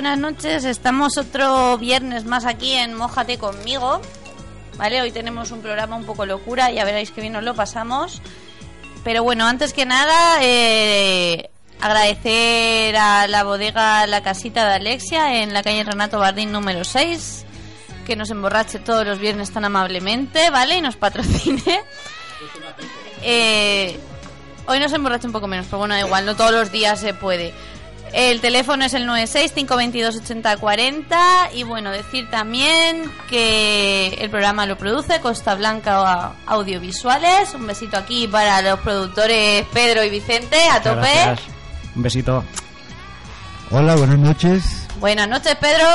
Buenas noches. Estamos otro viernes más aquí en Mójate conmigo. ¿Vale? Hoy tenemos un programa un poco locura, ya veréis que bien nos lo pasamos. Pero bueno, antes que nada, eh, agradecer a la bodega La Casita de Alexia en la calle Renato Bardín número 6, que nos emborrache todos los viernes tan amablemente, ¿vale? Y nos patrocine. Eh, hoy nos emborracha un poco menos, pero bueno, da igual, no todos los días se puede. El teléfono es el 96-522-8040 y bueno, decir también que el programa lo produce Costa Blanca Audiovisuales. Un besito aquí para los productores Pedro y Vicente, a tope. Gracias. Un besito. Hola, buenas noches. Buenas noches, Pedro.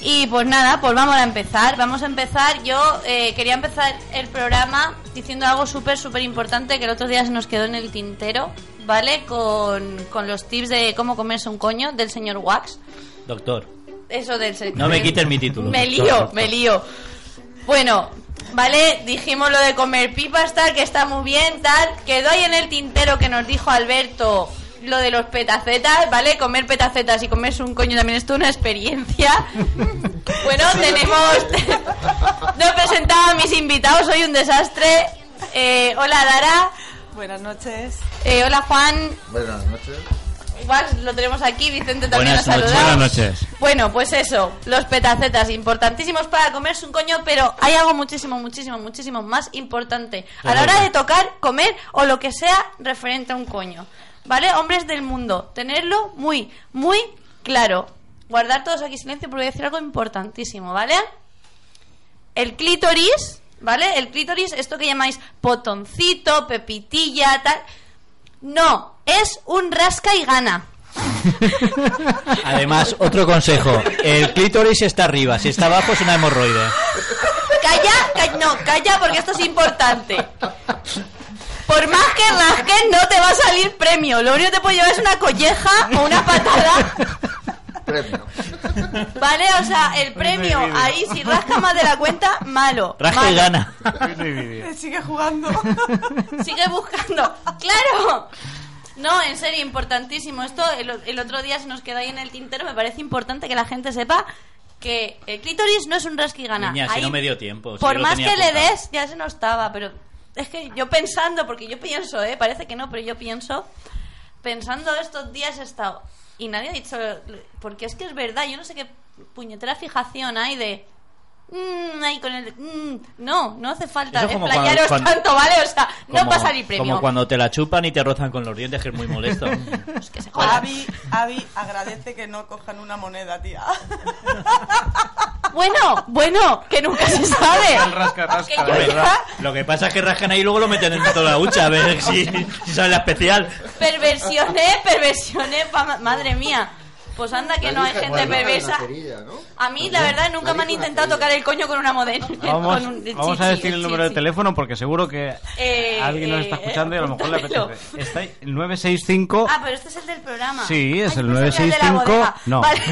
Y pues nada, pues vamos a empezar. Vamos a empezar. Yo eh, quería empezar el programa diciendo algo súper, súper importante que el otro día se nos quedó en el tintero, ¿vale? Con, con los tips de cómo comerse un coño del señor Wax. Doctor. Eso del señor. No me quites mi título. Me doctor. lío, me lío. Bueno, vale, dijimos lo de comer pipas, tal, que está muy bien, tal. Quedó ahí en el tintero que nos dijo Alberto lo de los petacetas, ¿vale? Comer petacetas y comerse un coño también es toda una experiencia. Bueno, tenemos... No he presentado a mis invitados, soy un desastre. Eh, hola, Dara. Buenas noches. Eh, hola, Juan. Buenas noches. Wax, lo tenemos aquí, Vicente también Buenas nos ha noches. saludado. Buenas noches. Bueno, pues eso, los petacetas, importantísimos para comerse un coño, pero hay algo muchísimo, muchísimo, muchísimo más importante a la hora de tocar, comer o lo que sea referente a un coño. ¿Vale? Hombres del mundo, tenerlo muy, muy claro. Guardar todos aquí silencio porque voy a decir algo importantísimo, ¿vale? El clítoris, ¿vale? El clítoris, esto que llamáis potoncito, pepitilla, tal. No, es un rasca y gana. Además, otro consejo. El clítoris está arriba. Si está abajo es una hemorroide. Calla, ca- no, calla porque esto es importante. Por más que rasques no te va a salir premio. Lo único que te puede llevar es una colleja o una patada. Premio. ¿Vale? O sea, el premio ahí, si rasca más de la cuenta, malo. Rasca y malo. gana. Sigue jugando. Sigue buscando. ¡Claro! No, en serio, importantísimo. Esto el, el otro día se nos quedó ahí en el tintero. Me parece importante que la gente sepa que el clítoris no es un rasquigana. Niña, si no me dio tiempo. si por más que le des, ya se nos estaba. Pero es que yo pensando, porque yo pienso, ¿eh? Parece que no, pero yo pienso. Pensando estos días he estado. Y nadie ha dicho. Porque es que es verdad, yo no sé qué puñetera fijación hay de. mm, ahí con el. mm, no, no hace falta es explayaros cuando- cuando- tanto, ¿vale? O sea, no Como- va a salir premio. Como cuando te la chupan y te rozan con los dientes, que es muy molesto. Pues que se Avi agradece que no cojan una moneda, tía. Bueno, bueno, que nunca se sabe. rasca, Que yo Hombre, ya- Lo que pasa es que rascan ahí y luego lo meten en toda la hucha a ver si, si sale la especial. Perversiones, perversiones, pa- madre mía. Pues anda que no hay gente perversa. A mí, la verdad, nunca me han intentado tocar el coño con una modelo. Vamos, con un- a decir el número de teléfono porque seguro que Eh, alguien nos está eh, escuchando y a lo mejor le apetece. Está ahí, el 965. Ah, pero este es el del programa. Sí, es Ay, el yo pensaba que era de la 965. bodega. No. Vale.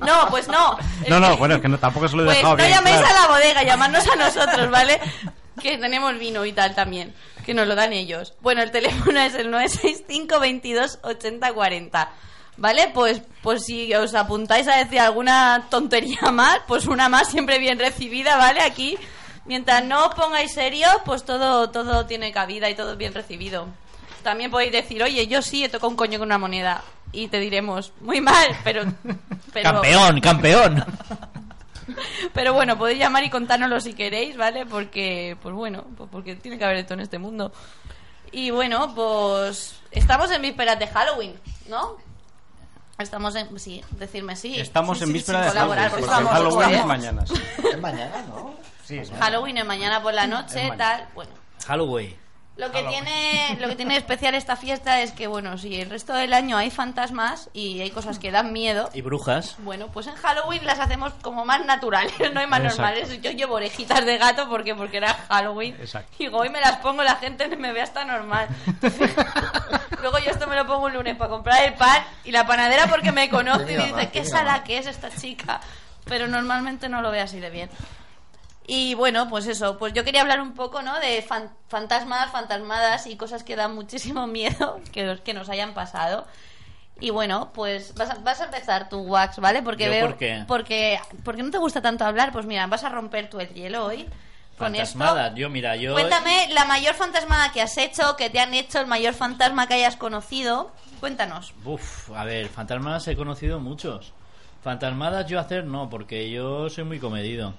no, pues no. No, no, bueno, es que no, tampoco se lo he Pues dejado no bien. llaméis claro. a la bodega, llamadnos a nosotros, ¿vale? Que tenemos vino y tal también, que nos lo dan ellos. Bueno, el teléfono es el 965 22 80 40. ¿Vale? Pues, pues si os apuntáis a decir alguna tontería más, pues una más siempre bien recibida, ¿vale? Aquí Mientras no os pongáis serio, pues todo, todo tiene cabida y todo es bien recibido. También podéis decir, oye, yo sí he tocado un coño con una moneda. Y te diremos, muy mal, pero... pero Campeón, campeón. Pero bueno, podéis llamar y contárnoslo si queréis, ¿vale? Porque, pues bueno, pues porque tiene que haber esto en este mundo. Y bueno, pues estamos en vísperas de Halloween, ¿no? Estamos en... Sí, decirme sí. Estamos Sí, en sí, víspera sí, de colaborar, Halloween. por favor, Halloween es mañana. sí. Es mañana, ¿no? Sí, es Halloween es mañana por la noche, mañana. tal. Bueno, Halloween. Lo que tiene lo que tiene especial esta fiesta es que, bueno, si el resto del año hay fantasmas y hay cosas que dan miedo, Y brujas. bueno, pues en Halloween las hacemos como más naturales, no hay más Exacto. normales. Yo llevo orejitas de gato porque porque era Halloween. Exacto. Y hoy me las pongo, la gente me ve hasta normal. Luego yo esto me lo pongo un lunes para comprar el pan y la panadera porque me conoce y dice, ¿qué sala más". que es esta chica? Pero normalmente no lo ve así de bien. Y bueno, pues eso, pues yo quería hablar un poco, ¿no? De fan- fantasmas, fantasmadas y cosas que dan muchísimo miedo que, que nos hayan pasado. Y bueno, pues vas a, vas a empezar tu wax, ¿vale? Porque ¿Yo veo por qué? porque porque no te gusta tanto hablar, pues mira, vas a romper tú el hielo hoy con esto. Yo, mira, yo. Cuéntame la mayor fantasmada que has hecho, que te han hecho, el mayor fantasma que hayas conocido. Cuéntanos. Uf, a ver, fantasmadas he conocido muchos. Fantasmadas yo hacer no, porque yo soy muy comedido.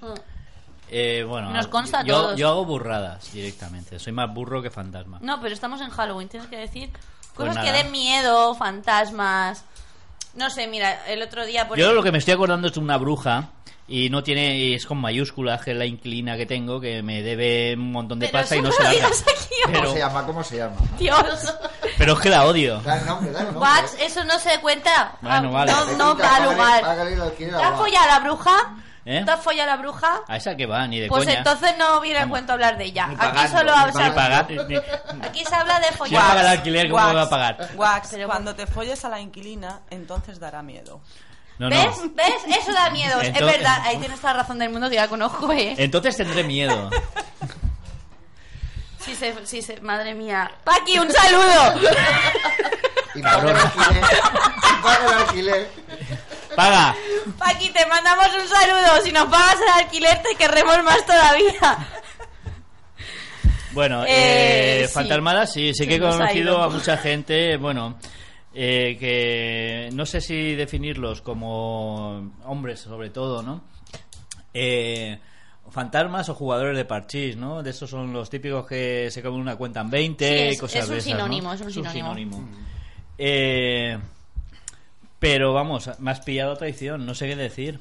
Eh, bueno, Nos consta a yo, todos. yo hago burradas directamente. Soy más burro que fantasma. No, pero estamos en Halloween, tienes que decir Pues cosas que nada. den miedo, fantasmas. No sé, mira, el otro día por Yo ejemplo- lo que me estoy acordando es de una bruja y no tiene y es con mayúsculas que es la inclina que tengo que me debe un montón de Pero pasta y eso no no se lo larga. digas aquí, ¿Cómo Pero, se llama? ¿Cómo se llama? Dios. pero es que la odio. Nombre, nombre. Wax, eso no se cuenta. Bueno, Ah, vale. No, no Necesita da pagar- lugar. pagar el alquiler a ¿Te has Wax. follado a la bruja? ¿Eh? ¿Te has follado a la bruja? A esa que va, ni de Pues coña. entonces no viene a cuento hablar de ella. Ni Aquí solo ni habla- Ni pagar. ni- Aquí se habla de Si no follar. el alquiler, ¿cómo me va a pagar? Wax, Pero cuando te folles a la inquilina, entonces dará miedo. No, no. ¿Ves? ¿Ves? Eso da miedo. es Entonces- verdad. Ahí tienes toda la razón del mundo que ya conozco, ¿eh? Entonces tendré miedo. Sí, se, sí, se, madre mía. Paqui, un saludo. Y paga el alquiler. Y paga el alquiler. Paga. Paqui, te mandamos un saludo. Si nos pagas el alquiler, te querremos más todavía. Bueno, Eh, eh, sí. sí, sí que he conocido ido. a mucha gente, bueno, eh, que no sé si definirlos como hombres sobre todo, ¿no? Eh, fantasmas o jugadores de parchís, ¿no? De esos son los típicos que se comen una cuenta en 20 Sí, y es- cosas es un de esas, ¿no? sinónimo, es un sinónimo. Eh, pero vamos, me has pillado a traición, no sé qué decir.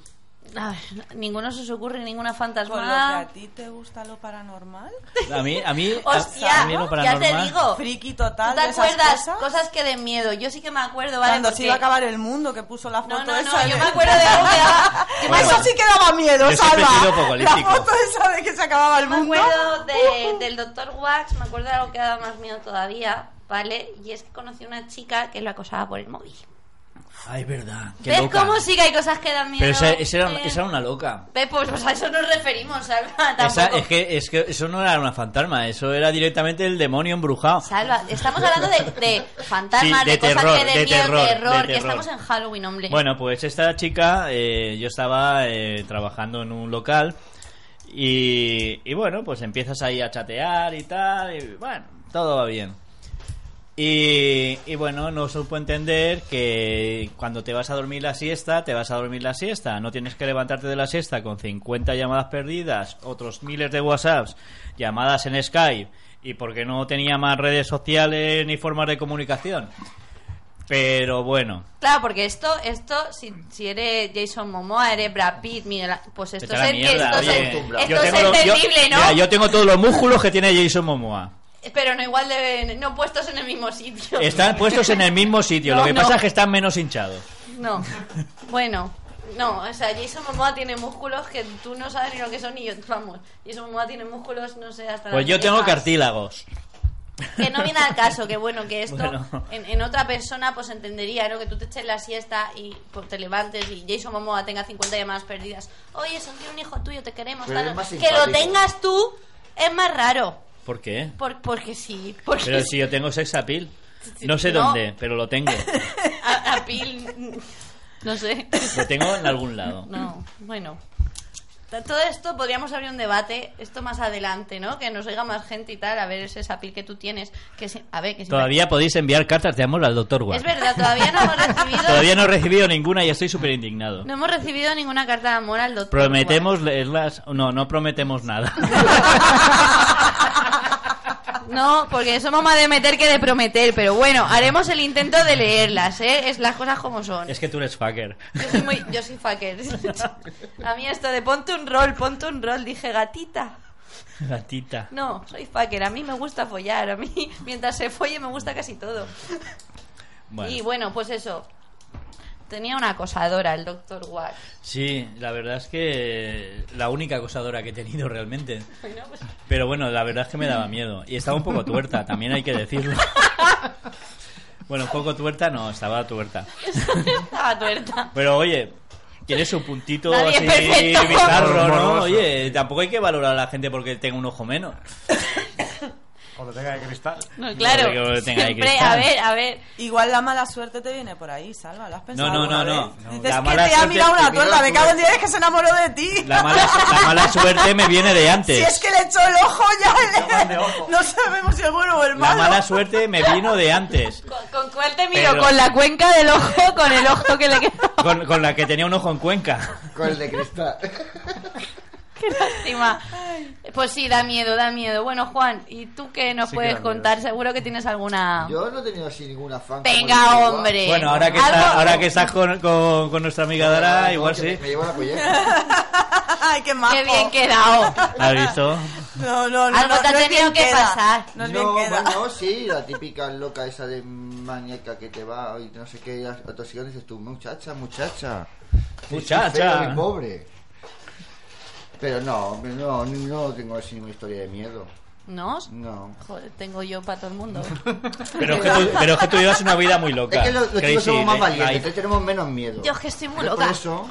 Ay, ninguno se os ocurre ninguna Con lo que a ti te gusta lo paranormal, A mí, a mí, Hostia, a mí lo ya te paranormal- digo. friki ¿Tú total te de esas acuerdas? cosas. Cosas que den miedo. Yo sí que me acuerdo, ¿vale? Cuando se Porque- iba a acabar el mundo, que puso la foto No, no, esa no, yo de- me acuerdo de algo que daba- me Bueno. Eso sí que daba miedo, Yo Salva. La foto esa de que se acababa el Me mundo. acuerdo de- del doctor Wax, me acuerdo de algo que daba más miedo todavía, ¿vale? Y es que conocí a una chica que lo acosaba por el móvil. Ay, verdad. qué ¿Ves loca. cómo sí que hay cosas que dan miedo? Pero esa, esa era, Eh, esa era una loca. Pues, pues a eso nos referimos, Salva. Esa, es, que, es que eso no era una fantasma, eso era directamente el demonio embrujado. Salva, estamos hablando de, de fantasmas, Sí, de, de cosas terror, que den de miedo, terror, terror, que estamos en Halloween, hombre. Bueno, pues esta chica, eh, yo estaba eh, trabajando en un local y, y bueno, pues empiezas ahí a chatear y tal, y bueno, todo va bien. Y, y bueno, no supo entender que cuando te vas a dormir la siesta, te vas a dormir la siesta. No tienes que levantarte de la siesta con 50 llamadas perdidas, otros miles de WhatsApps, llamadas en Skype y porque no tenía más redes sociales ni formas de comunicación. Pero bueno, Claro, porque esto, esto, si, si eres Jason Momoa, eres Brad Pitt, Miguel, pues esto es, mierda, esto es, oye. esto Yo es tengo los- yo- entendible, ¿no? mira, yo tengo todos los músculos que tiene Jason Momoa. Pero no igual de, no puestos en el mismo sitio. Están puestos en el mismo sitio, lo que no. pasa es que están menos hinchados. No, bueno, no, o sea, Jason Momoa tiene músculos que tú no sabes ni lo que son ni yo, vamos. Jason Momoa tiene músculos, no sé, hasta Pues las yo tengo orejas. cartílagos. Que no viene al caso, que bueno, que esto Bueno. en, en otra persona pues entendería, ¿no? Que tú te eches la siesta y pues, te levantes y Jason Momoa tenga 50 llamadas perdidas. Oye, son tiene un hijo tuyo, te queremos. Pero tal". es más que lo simpático. tengas tú es más raro. ¿Por qué? Por, porque sí, porque Pero si yo tengo sex appeal. No sé No. dónde, pero lo tengo. A, a Pil, no sé. Lo tengo en algún lado. No, bueno. todo esto podríamos abrir un debate, esto más adelante, ¿no? Que nos oiga más gente y tal, a ver ese apil que tú tienes. Que si- a ver, que Todavía podéis enviar cartas de amor al doctor Watt. Es verdad, todavía no hemos recibido... Todavía no he recibido ninguna y estoy súper indignado. No hemos recibido ninguna carta de amor al doctor. Prometemos leerlas. No, no prometemos nada. No, porque somos más de meter que de prometer, pero bueno, haremos el intento de leerlas, ¿eh? Es las cosas como son. es que tú eres fucker. Yo soy muy, yo soy fucker. A mí esto de ponte un rol, ponte un rol, dije gatita. Gatita. No, soy fucker, a mí me gusta follar, a mí mientras se folle me gusta casi todo. Bueno. Y bueno, pues eso. Tenía una acosadora el doctor Watt. Sí, la verdad es que la única acosadora que he tenido realmente. Bueno, pues Pero bueno, la verdad es que me daba miedo. Y estaba un poco tuerta, también hay que decirlo. Bueno, un poco tuerta no, estaba tuerta. estaba tuerta. Pero oye, tiene su puntito Nadie así bizarro, ¿no? Oye, tampoco hay que valorar a la gente porque tenga un ojo menos. O lo tenga de cristal. No, claro. No, que tenga ahí Siempre, cristal. a ver, a ver. Igual la mala suerte te viene por ahí, Salva. ¿Lo has pensado No, no, no, no. Dices La que mala te ha suerte mirado una torta. la Me cago en suerte. Dios, es que se enamoró de ti. La mala, la mala suerte me viene de antes. Si es que le echó el ojo ya. le- No sabemos si el bueno o el La malo. mala suerte me vino de antes. ¿Con, con cuál te miro? Pero- ¿Con la cuenca del ojo? ¿Con el ojo que le quedó? Con, con la que tenía un ojo en Cuenca. Con el de cristal. Qué lástima. Pues sí, da miedo, da miedo. Bueno, Juan, ¿y tú qué nos Sí que puedes da miedo. contar? Seguro que tienes alguna... Yo no he tenido así ninguna fan. Venga, hombre. Bueno, ahora que, Algo- está- ahora que estás con, con, con nuestra amiga Dara, No, igual sí. Me, me llevo la. Ay, qué majo. Qué bien quedado. ¿Has visto? No, no, no. Algo no, te ha no es tenido bien que queda. pasar. No es bien No, queda. bueno, sí, la típica loca esa de maníaca que te va y no sé qué, y atosigando dices tú, muchacha, muchacha. Muchacha. sí, feo y pobre. Pero no, no, no tengo así ninguna historia de miedo. ¿No? No. Joder, tengo yo para todo el mundo. Pero es que tú, pero es que tú llevas una vida muy loca. Es que los, los chicos somos más de- valientes, entonces tenemos menos miedo. Yo es que estoy muy loca. Por eso,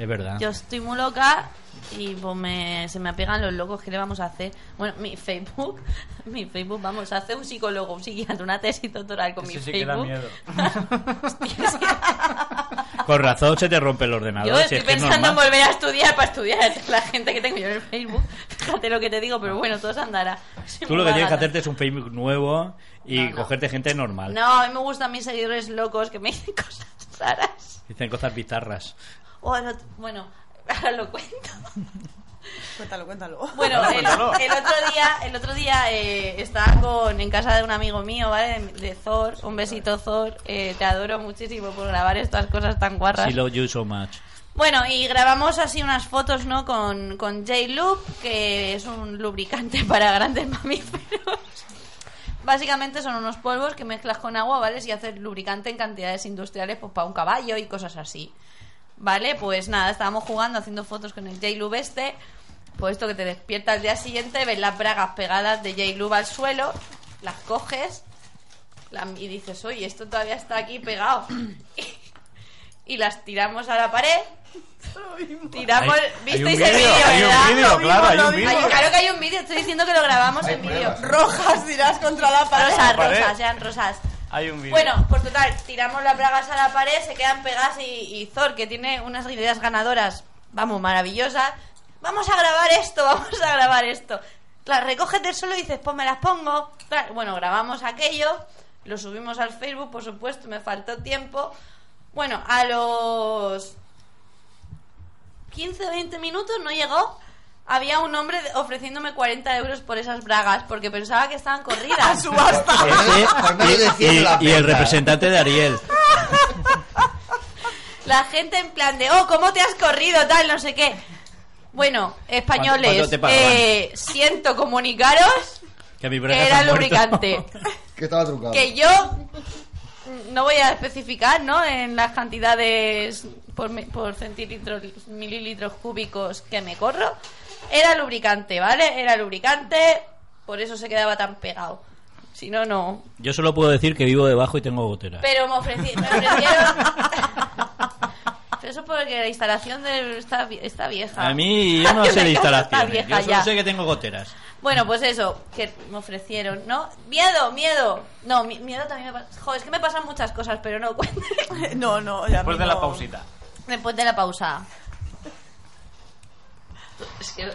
Es verdad. Yo estoy muy loca y pues me, se me apegan los locos. ¿Qué le vamos a hacer? Bueno, mi Facebook, mi Facebook, vamos a hacer un psicólogo, un psiquiatra, una tesis doctoral con mi Ese sí que da Facebook. miedo. Hostia, es que- Con razón se te rompe el ordenador. Yo si estoy es que es pensando en normal. volver a estudiar para estudiar la gente que tengo yo en el Facebook. Fíjate lo que te digo, pero bueno, todo se andará. Soy Tú lo que tienes que hacerte es un Facebook nuevo y No, no. cogerte gente normal. No, a mí me gustan mis seguidores locos que me dicen cosas raras. Dicen cosas bizarras. O el ot- bueno, ahora lo cuento. Cuéntalo, cuéntalo. Bueno, el, el otro día, el otro día eh, estaba con, en casa de un amigo mío, ¿vale? De, de Thor. Un besito, Thor. Eh, te adoro muchísimo por grabar estas cosas tan guarras. Sí, love you so much. Bueno, y grabamos así unas fotos, ¿no? Con, con J-Loop, que es un lubricante para grandes mamíferos. Básicamente son unos polvos que mezclas con agua, ¿vale? Y haces lubricante en cantidades industriales, pues para un caballo y cosas así. ¿Vale? Pues nada, estábamos jugando, haciendo fotos con el J-Loop este. Pues esto que te despierta al día siguiente, ves las bragas pegadas de J-Loop al suelo, las coges la- y dices, oye, esto todavía está aquí pegado. y las tiramos a la pared. Tiramos. Hay- hay un ¿Visteis el vídeo, hay un verdad? vídeo, claro, hay un vídeo. Claro que hay un vídeo, estoy diciendo que lo grabamos Hay en vídeo. Rojas dirás contra la pared. Rosas, rosas, sean rosas. Hay un. Bueno, pues total, tiramos las bragas a la pared, se quedan pegadas y, y Thor, que tiene unas ideas ganadoras, vamos, maravillosas. Vamos a grabar esto, vamos a grabar esto. Claro, recoges del suelo y dices, pues me las pongo. Claro, bueno, grabamos aquello, lo subimos al Facebook, por supuesto, me faltó tiempo. Bueno, a los 15 20 minutos no llegó. Había un hombre ofreciéndome 40 euros por esas bragas porque pensaba que estaban corridas. Subasta. Menos de y, 100 y- el representante de Ariel. La gente en plan de, oh, ¿cómo te has corrido? Tal, no sé qué. Bueno, españoles, eh, siento comunicaros Que, mi que era lubricante. que estaba trucado. que yo no voy a especificar, ¿no? En las cantidades por, por centilitros, mililitros cúbicos que me corro. Era lubricante, ¿vale? Era lubricante, por eso se quedaba tan pegado. Si no, no. Yo solo puedo decir que vivo debajo y tengo gotera. Pero me, ofreci- me ofrecieron... Pero eso porque la instalación de... está, vie- está vieja. A mí yo no sé de Está instalaciones. vieja Yo solo ya. sé que tengo goteras. Bueno, pues eso, que me ofrecieron, ¿no? Miedo, miedo. No, mi- miedo también me pasa. Joder, es que me pasan muchas cosas, pero no cuento. No, no, ya Después mí de la no. pausita. Después de la pausa. Es que...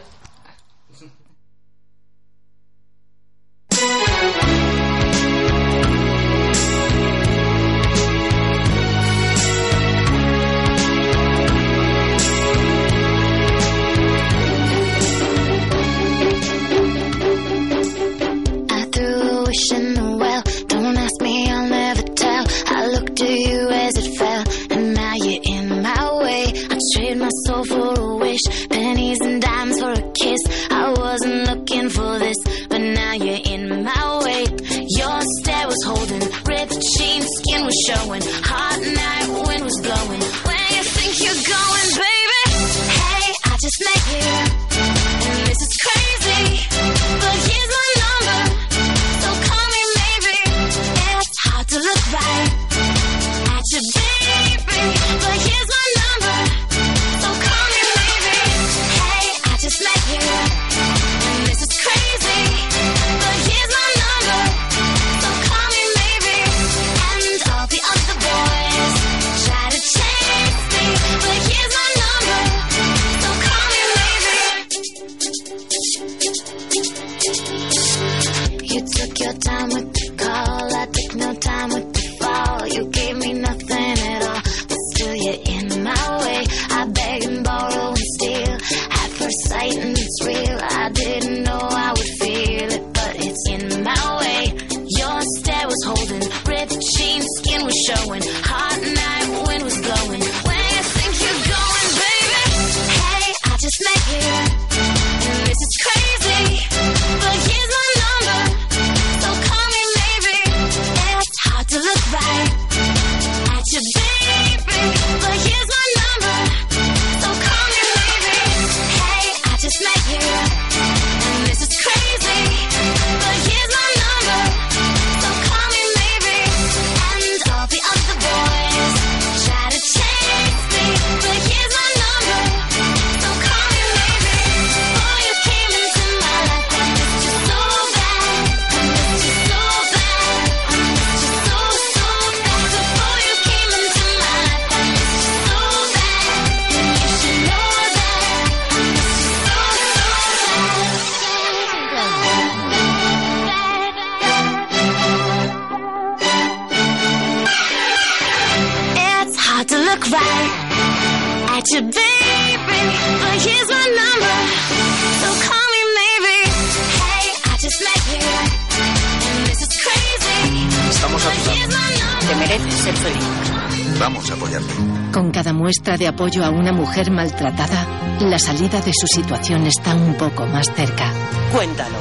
apoyo a una mujer maltratada, la salida de su situación está un poco más cerca. Cuéntalo.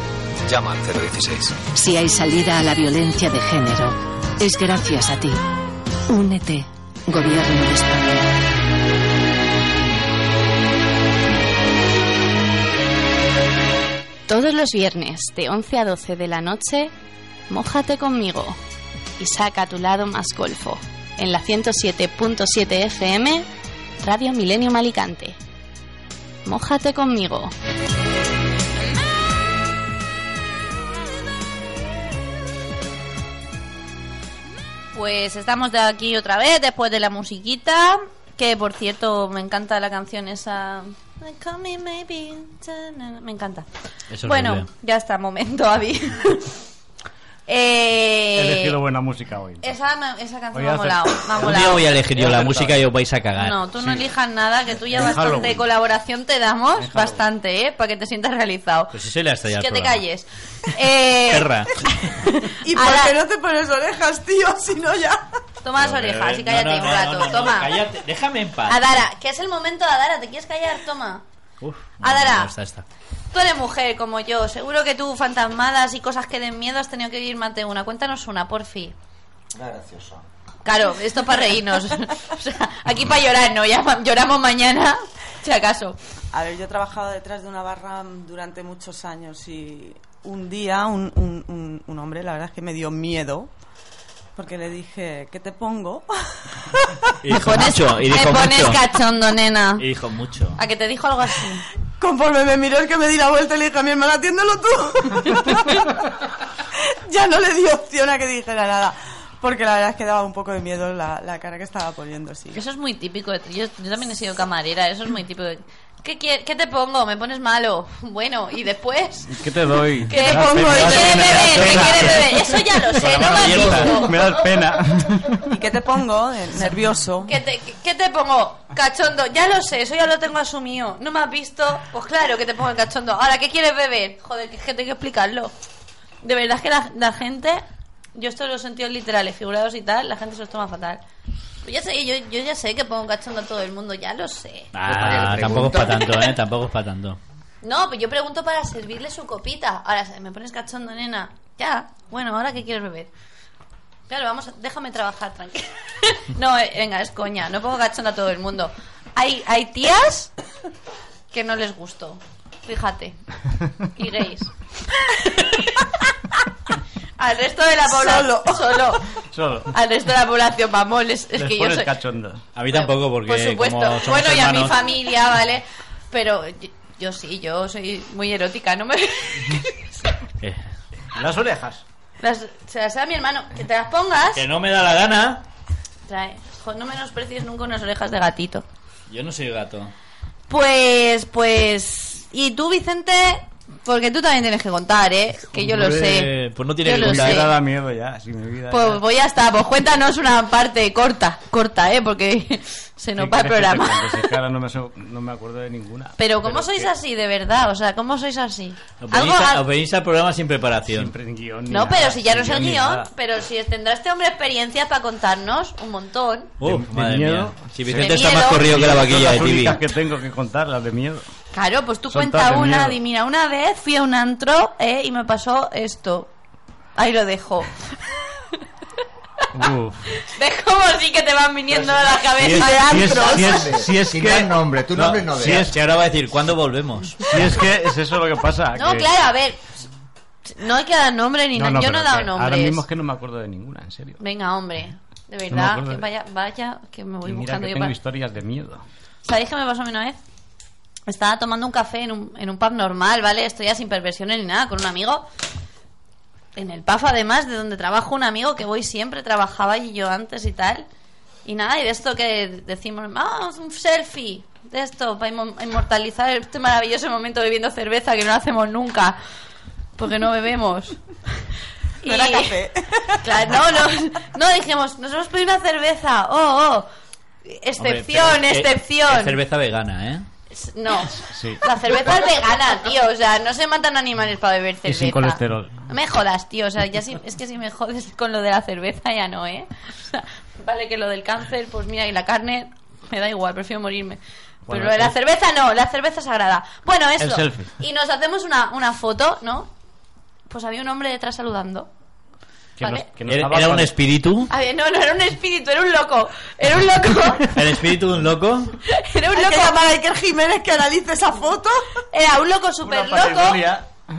Llama al 016. Si hay salida a la violencia de género, es gracias a ti. Únete, Gobierno de España. Todos los viernes de 11 a 12 de la noche, mójate conmigo y saca tu lado más golfo en la 107.7 FM, Radio Milenio Alicante. Mójate conmigo. Pues estamos de aquí otra vez después de la musiquita, que por cierto me encanta la canción esa. Me encanta. Es bueno, ya está, momento, Avi. eh, He elegido buena música hoy. esa, esa canción me a ha molado. Un día voy a elegir yo la música y os vais a cagar. No, tú no Sí. elijas nada, que tú ya En bastante Halloween. colaboración te damos, bastante, ¿eh? Para que te sientas realizado. Pues si soy la estrella que te programa. calles. Eh, Perra. ¿Y por qué no te pones orejas, tío? Si no ya... toma las orejas y cállate no, un no, rato. no, no, toma. cállate, déjame en paz. Adara, que es el momento de Adara, ¿te quieres callar? Toma. Uf, Adara. no, esta, esta. Tú eres mujer como yo, seguro que tú fantasmadas y cosas que den miedo has tenido que vivir más de una. Cuéntanos una, porfi. Era gracioso. Claro, esto es para reírnos. o sea, aquí para llorar, ¿no? Ya lloramos mañana, si acaso. A ver, yo he trabajado detrás de una barra durante muchos años y un día un, un- un- un hombre, la verdad es que me dio miedo porque le dije, ¿qué te pongo? Y dijo mucho, y me dijo pones mucho. cachondo, nena. Y dijo mucho. A que te dijo algo así. Conforme me miró es que me di la vuelta y le dije a mi hermana, atiéndelo tú. ya no le di opción a que dijera nada. Porque la verdad es que daba un poco de miedo la, la cara que estaba poniendo, sí. Eso es muy típico. Yo, yo también he sido camarera, eso es muy típico. ¿Qué, qué te pongo? ¿Me pones malo? Bueno, ¿y después? ¿Qué te doy? ¿Qué Me te pongo? ¿Qué quieres beber? ¿Qué quieres beber? Eso ya lo sé, no me has visto. Me das pena. ¿Y qué te pongo? Eh, Nervioso. ¿Qué te, ¿Qué te pongo? Cachondo. Ya lo sé, eso ya lo tengo asumido. ¿No me has visto? Pues claro que te pongo el cachondo. Ahora, ¿qué quieres beber? Joder, que es que tengo que explicarlo. De verdad es que la, la gente... Yo esto los sentidos literales, figurados y tal, la gente se los toma fatal. Pues ya sé, yo, yo ya sé que pongo cachondo a todo el mundo, ya lo sé. Ah, tampoco es para tanto, ¿eh? Tampoco es para tanto. No, pues yo pregunto para servirle su copita. Ahora, ¿me pones cachondo, nena? Ya. Bueno, ¿ahora qué quieres beber? Claro, vamos, a- déjame trabajar, tranquilo. no, eh, venga, es coña. No pongo cachondo a todo el mundo. Hay, hay tías que no les gusto. Fíjate. Y gays. Al resto de la población. Solo. Solo. Al resto de la población, vamos. Es, es Les que yo soy. cachondos. A mí tampoco, porque Por supuesto. como somos bueno, y a mi familia, ¿vale? Pero yo, yo sí, yo soy muy erótica, no me... Eh, Las orejas. Las, se las da a mi hermano. Que te las pongas. Que no me da la gana. Trae. Jo, no menosprecies nunca unas orejas de gatito. Yo no soy gato. Pues, pues... ¿Y tú, Vicente? Porque tú también tienes que contar, ¿eh? Que yo lo sé. Pues no tiene Yo que sé. contar. vida da miedo ya. Si mi vida Pues ya- voy a estar. Pues cuéntanos una parte corta, corta, ¿eh? Porque se nos ¿Qué va el programa. cuente? Si es que ahora no me, so- no me acuerdo de ninguna. Pero ¿cómo sois que así, de verdad? O sea, ¿cómo sois así? Os venís, Algo- a- os venís al programa sin preparación. Siempre en guion. No, nada, pero si ya no es el guion, pero si tendrá este hombre experiencia para contarnos un montón. Uf, De- de madre miedo. mía. Si. Vicente De está miedo. más corrido que la vaquilla de TV. que tengo que contar, las de miedo. Claro, pues tú Son cuenta de una, miedo. di, mira, una vez fui a un antro eh, y me pasó esto. Ahí lo dejo. Uf. ¿Ves cómo sí que te van viniendo a la Si es, cabeza de si es- antros? si es- si es que... nombre, tu nombre no si veas. es, Si ahora va a decir, ¿cuándo volvemos? si es que es eso lo que pasa. No, que- claro, a ver. No hay que dar nombre ni No, nada. no, Yo no he dado que nombres. Ahora mismo es que no me acuerdo de ninguna, en serio. Venga, hombre. De No me verdad, acuerdo que de- vaya, vaya, que me voy Y mira buscando que yo tengo para... historias de miedo. ¿Sabéis qué me pasó a mí una vez? Estaba tomando un café en un, en un pub normal, ¿vale? Estoy ya sin perversiones ni nada, con un amigo. En el pub, además, de donde trabajo un amigo que voy siempre, trabajaba allí yo antes y tal. Y nada, y de esto que decimos, vamos, un selfie. De esto, para inmo- inmortalizar este maravilloso momento bebiendo cerveza que no lo hacemos nunca. Porque no bebemos. No era café. Claro, no, no, no, dijimos, nos hemos pedido una cerveza. Oh, oh. Excepción, Hombre, pero es- excepción. Cerveza vegana, ¿eh? No, Sí. la cerveza es vegana, tío. O sea, no se matan animales para beber Y cerveza. sin colesterol. No me jodas, tío. O sea, ya si, es que si me jodes con lo de la cerveza, ya no, ¿eh? O sea, vale que lo del cáncer, pues mira, y la carne, me da igual, prefiero morirme. Pero Bueno, lo de la cerveza no, la cerveza sagrada. Bueno, eso. Y nos hacemos una, una foto, ¿no? Pues había un hombre detrás saludando. Que Vale. no- que no ¿Era, estaba era un espíritu? A ver, no, no era un espíritu, era un loco. Era un loco. ¿El espíritu de un loco? Era un Hay que loco. llamar a Iker Jiménez que analice esa foto. Era un loco súper loco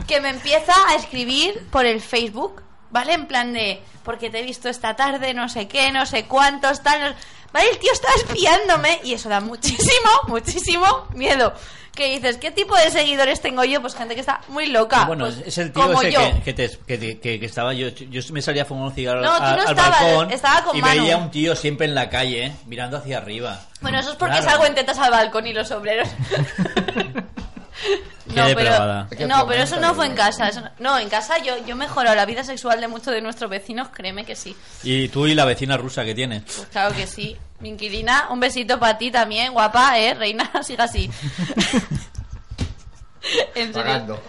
que me empieza a escribir por el Facebook, ¿vale? En plan de, porque te he visto esta tarde, no sé qué, no sé cuántos, tal. no- ¿Vale? El tío está espiándome y eso da muchísimo, muchísimo miedo. Que dices, ¿qué tipo de seguidores tengo yo? Pues gente que está muy loca. bueno, pues, es el tío ese que, que, te- que que- que estaba yo, yo me salía a fumar un cigarro No, al, no al estabas, balcón estaba con y Manu. veía un tío siempre en la calle, ¿eh? mirando hacia arriba. Bueno, eso es porque Claro. salgo en tetas al balcón y los obreros. Qué depravada. pero, no, pero eso no fue en casa. eso no, no, en casa yo, yo mejoro la vida sexual de muchos de nuestros vecinos, créeme que sí. Y tú y la vecina rusa que tienes. Pues claro que sí. Mi inquilina, un besito para ti también, guapa, ¿eh? Reina, siga así. en serio.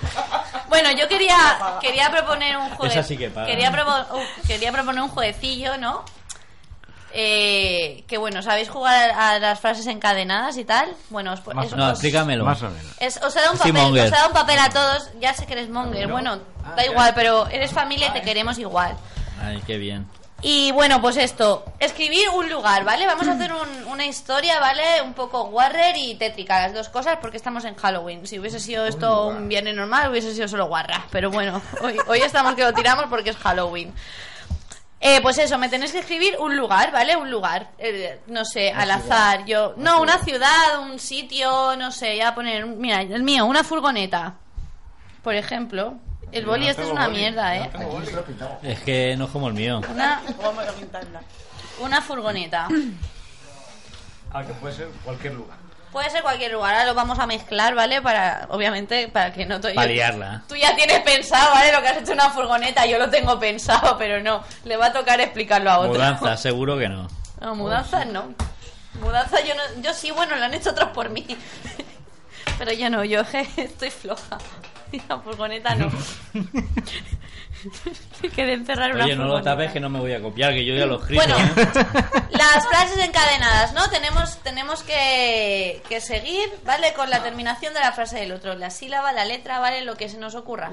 Bueno, yo quería, quería proponer un juego. Sí que. Quería, propo- uh, quería proponer un jueguecillo, ¿no? Eh, que bueno, ¿sabéis jugar a las frases encadenadas y tal? Bueno, os, Más No, os- explícamelo. Más o menos. es- os he dado un papel, monger. os he dado un papel a todos, ya sé que eres monger, bueno, da igual, pero eres familia y te queremos igual. Ay, qué bien. Y bueno, pues esto, escribir un lugar, ¿vale? Vamos a hacer un- una historia, ¿vale? Un poco Warrer y tétrica, las dos cosas, porque estamos en Halloween. Si hubiese sido esto un viernes normal, hubiese sido solo Warra. Pero bueno, hoy, hoy estamos que lo tiramos porque es Halloween. Eh, pues eso, me tenéis que escribir un lugar, ¿vale? Un lugar, eh, no sé, al azar. Yo, no, una ciudad, un sitio, no sé, ya poner, mira, el mío, una furgoneta, por ejemplo. El boli no este es una boli, mierda, ¿eh? Es que no es como el mío. Una, una furgoneta. Ah, que puede ser cualquier lugar. Puede ser cualquier lugar, ahora lo vamos a mezclar, ¿vale? Para, obviamente, para que no te... Para liarla. Tú ya tienes pensado, ¿vale? Lo que has hecho una furgoneta, yo lo tengo pensado, pero no. Le va a tocar explicarlo a otro. Mudanza, seguro que no. No, mudanza no. Mudanza yo no... Yo sí, bueno, lo han hecho otros por mí. Pero yo no, yo estoy floja. Y la furgoneta no. Me quedé encerrar una Oye, no lo tapes que no me voy a copiar, que yo ya lo escribo. Bueno, ¿eh? las frases encadenadas, ¿no? Tenemos, tenemos que, que seguir, ¿vale? Con la terminación de la frase del otro. La sílaba, la letra, ¿vale? Lo que se nos ocurra.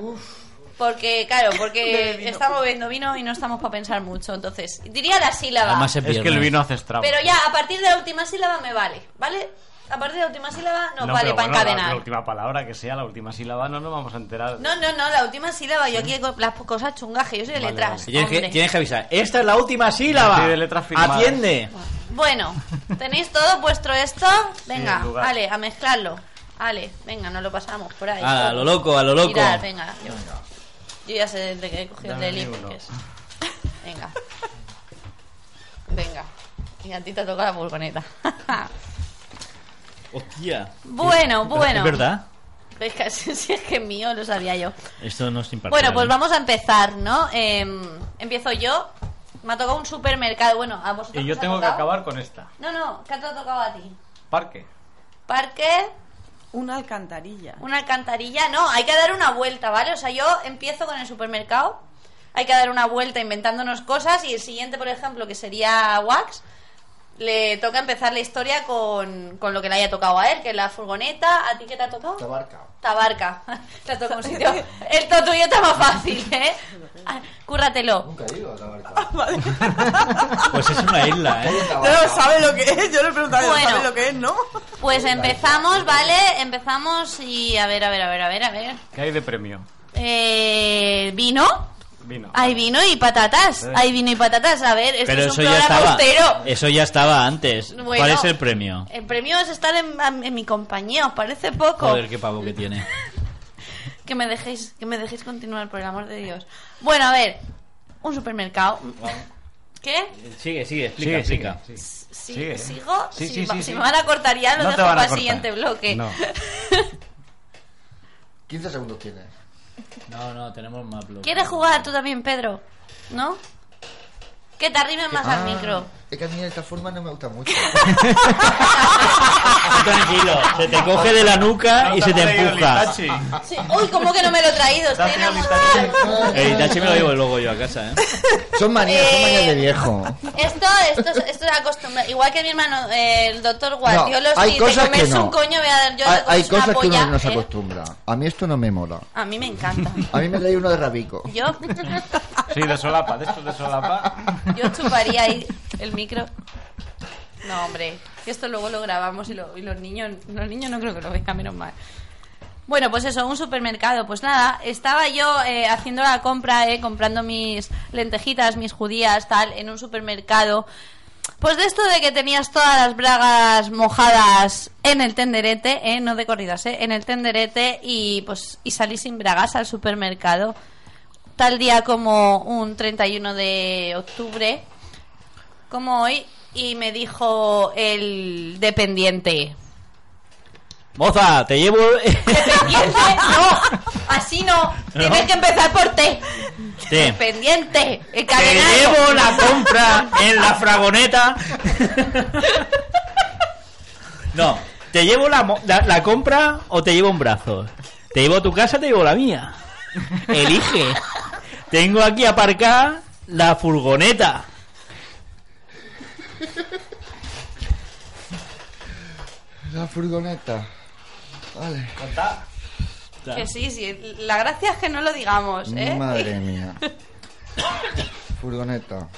Porque, claro, porque estamos bebiendo vino y no estamos para pensar mucho. Entonces, diría la sílaba. Además es Es que el vino hace estrago. Pero ya, a partir de la última sílaba me vale, ¿vale? A partir de la última sílaba nos No, vale para bueno, encadenar. La, última palabra que sea, la última sílaba, no nos vamos a enterar. No, no, no, la última sílaba. Yo aquí las cosas chungas, que yo soy de Vale, letras. vale. Tienes que, hombre. tienes que avisar. Esta es la última sílaba. Sí, de letras firmadas. Atiende. Bueno, ¿tenéis todo vuestro esto? Venga, vale, a mezclarlo. Vale, venga, nos lo pasamos por ahí. Ah, a lo loco, a lo loco. Mirad, venga. Yo, yo ya sé de qué he cogido Dame el de uno. Lip, que es. Venga. Venga. Y a ti te toca la furgoneta. Hostia. bueno, bueno. ¿Es verdad? Es que, si es que es mío, lo sabía yo. Esto no es imparcial. Bueno, pues vamos a empezar, ¿no? Em, empiezo yo. Me ha tocado un supermercado. Bueno, a vosotros. Y yo os ha tengo que tocado? acabar con esta. No, no, ¿qué te ha tocado a ti? Parque. Parque, Una alcantarilla. una alcantarilla. No, hay que dar una vuelta, ¿vale? O sea, yo empiezo con el supermercado. Hay que dar una vuelta inventándonos cosas. Y el siguiente, por ejemplo, que sería Wax, le toca empezar la historia con, con lo que le haya tocado a él, que es la furgoneta. ¿A ti qué te ha tocado? Tabarca. Tabarca. Te toca un sitio. El tuyo está más fácil, ¿eh? Ah, Cúrratelo. Nunca he ido a Tabarca. Pues es una isla, ¿eh? No, ¿sabe lo que es? Yo le he preguntado, Bueno. ¿sabe lo que es, no? Pues empezamos, ¿vale? Empezamos y a ver, a ver, a ver, a ver, a ver. ¿Qué hay de premio? Eh, ¿Vino? Vino. Hay vino y patatas. Hay vino y patatas. A ver, esto Pero es un eso ya programa estaba. austero. Eso ya estaba antes. Bueno. ¿Cuál es el premio? El premio es estar en, en mi compañía, ¿os parece poco? Joder, qué pavo que tiene. Que me dejéis, que me dejéis continuar, por el amor de Dios. Bueno, a ver, un supermercado. ¿Qué? Sigue, sigue, explica, Sigue, explica. sigue, sí. Si- Sigue. ¿Sigo? Sí, si, sí, va- si me van a cortar ya, lo No dejo para el siguiente bloque. No. 15 segundos tienes. No, no, tenemos más bloques. ¿Quieres jugar tú también, Pedro? ¿No? Que te arrimen más al Ah, micro. Es que a mí de esta forma no me gusta mucho. Tranquilo, se te coge de la nuca y se te empuja. Sí. Uy, ¿cómo que no me lo he traído? Estoy enamorada. El Itachi me lo llevo luego yo a casa, ¿eh? Son manías, son Eh, manías de viejo. Esto, esto, es- esto es acostumbrado. Igual que mi hermano, eh, el doctor Watt. No, yo los hay sí, cosas que no. un coño voy a dar yo Hay, hay una cosas que uno no se ¿eh? acostumbra. A mí esto no me mola. A mí me encanta. A mí me trae uno de rabico. Yo, Sí, de solapa, de estos de solapa. yo chuparía ahí el micro. No, hombre, esto luego lo grabamos y, lo- y los niños, los niños no creo que lo vean, menos mal. Bueno, pues eso, un supermercado. Pues nada, estaba yo eh, haciendo la compra, eh, comprando mis lentejitas, mis judías, tal, en un supermercado. Pues de esto de que tenías todas las bragas mojadas en el tenderete, eh, no de corridas, eh, en el tenderete y pues y salí sin bragas al supermercado. Tal día como un 31 de octubre, como hoy, y me dijo el dependiente. Moza, te llevo. Dependiente, no, así no, tienes que empezar por T. Te, Dependiente, te llevo la compra en la fragoneta. No, te llevo la, la, la compra o te llevo un brazo. Te llevo a tu casa, te llevo la mía. Elige. Tengo aquí aparcada la furgoneta. La furgoneta. Vale. Que sí, sí, la gracia es que no lo digamos, ¿eh? Madre mía. Furgoneta.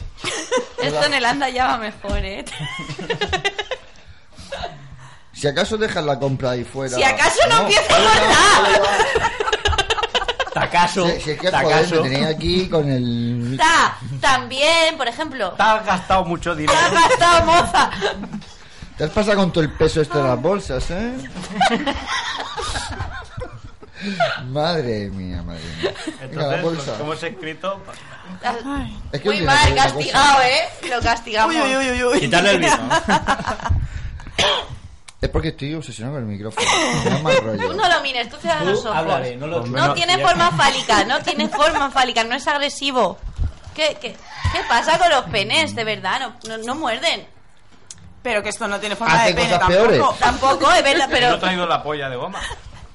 Esto en el anda ya va mejor, ¿eh? Si acaso dejas la compra ahí fuera. Si acaso no empiezo a cortar. Tacaso. Si, si es que joder, me tenéis aquí con el. Ta, también, por ejemplo, Te has gastado mucho te dinero. has gastado moza. Te has pasado con todo el peso este de las bolsas, ¿eh? madre mía, madre mía. Venga, la Entonces, bolsa. pues, como he escrito, Es que Muy olvidé mal, castigado, cosa. ¿eh? Lo castigamos. Uy, uy, uy, uy, uy. Quitarle el vino. Es porque estoy obsesionado con el micrófono. Tú no lo mires, tú cierras los ojos. háblale, no lo- No no, tiene ya- forma fálica, no tiene forma fálica, no es agresivo. ¿Qué, qué, qué pasa con los penes, de verdad? No, no, no muerden. Pero que esto no tiene forma Hacen de pene cosas tampoco. peores. Tampoco, es verdad, Pero... No he traído la polla de goma.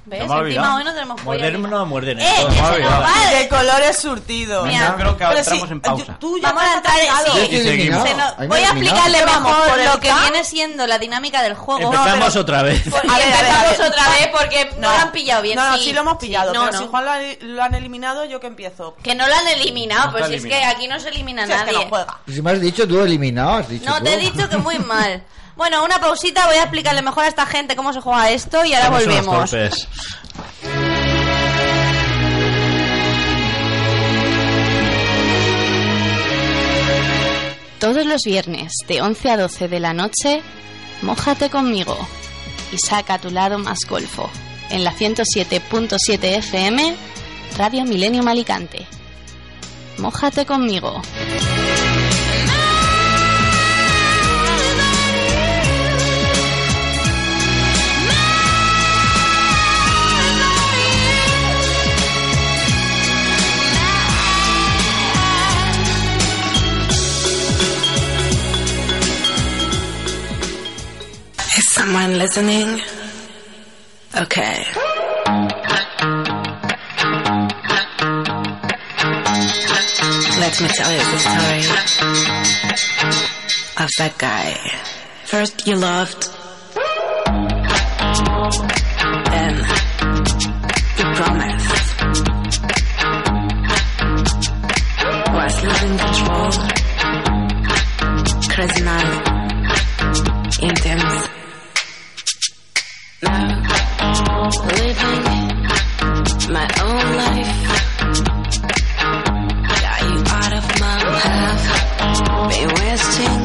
¿Ves? Encima olvidado. hoy no tenemos polla. Morder no muerden. ¡Eh, que se nos va! De colores surtidos. Mira, Yo creo que Pero entramos sí, en pausa. Tú ya Vamos a entrar en- sí. Ahí me voy a explicarle Vamos, mejor por lo que viene siendo la dinámica del juego. Empezamos pero- otra vez. Por- A ver, a ver, a empezamos ver. otra vez porque no, lo han pillado bien. No, no, sí, sí lo hemos pillado. Sí, no, pero no. si Juan lo, ha- lo han eliminado, yo que empiezo. Que no lo han eliminado, No pues si es que aquí no se elimina Si nadie. no juega. Si me has dicho tú eliminado, has dicho No, te he dicho que muy mal. Bueno, una pausita, voy a explicarle mejor a esta gente cómo se juega esto y ahora volvemos. Todos los viernes de 11 a 12 de la noche, mójate conmigo y saca tu lado más golfo en la 107.7 FM, Radio Millennium Alicante. Mójate conmigo. Someone listening? Okay. Let me tell you the story of that guy. First you loved, then you promised. Was losing control, crazy night, intense. Living my own life. Got you out of my path. Been wasting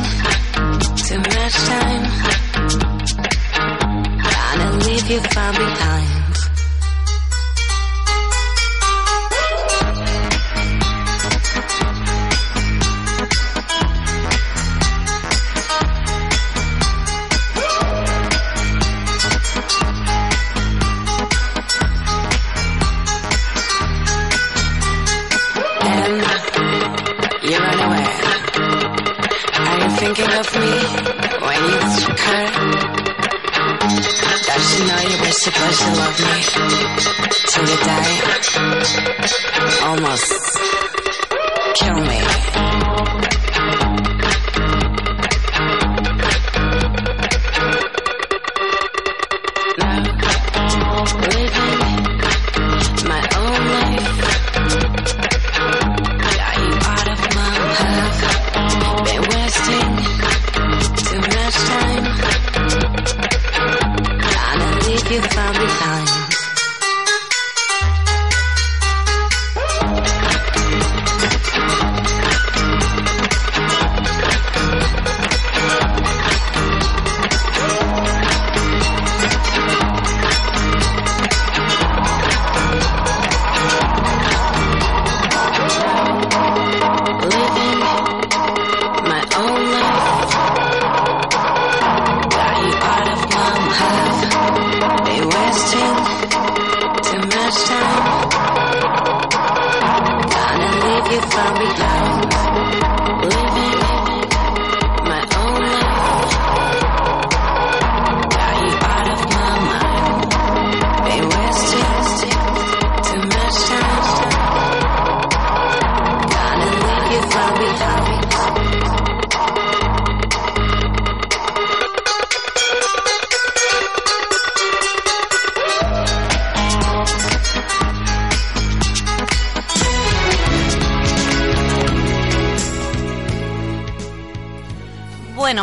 too much time. Gonna leave you far behind. To till you die? Almost kill me.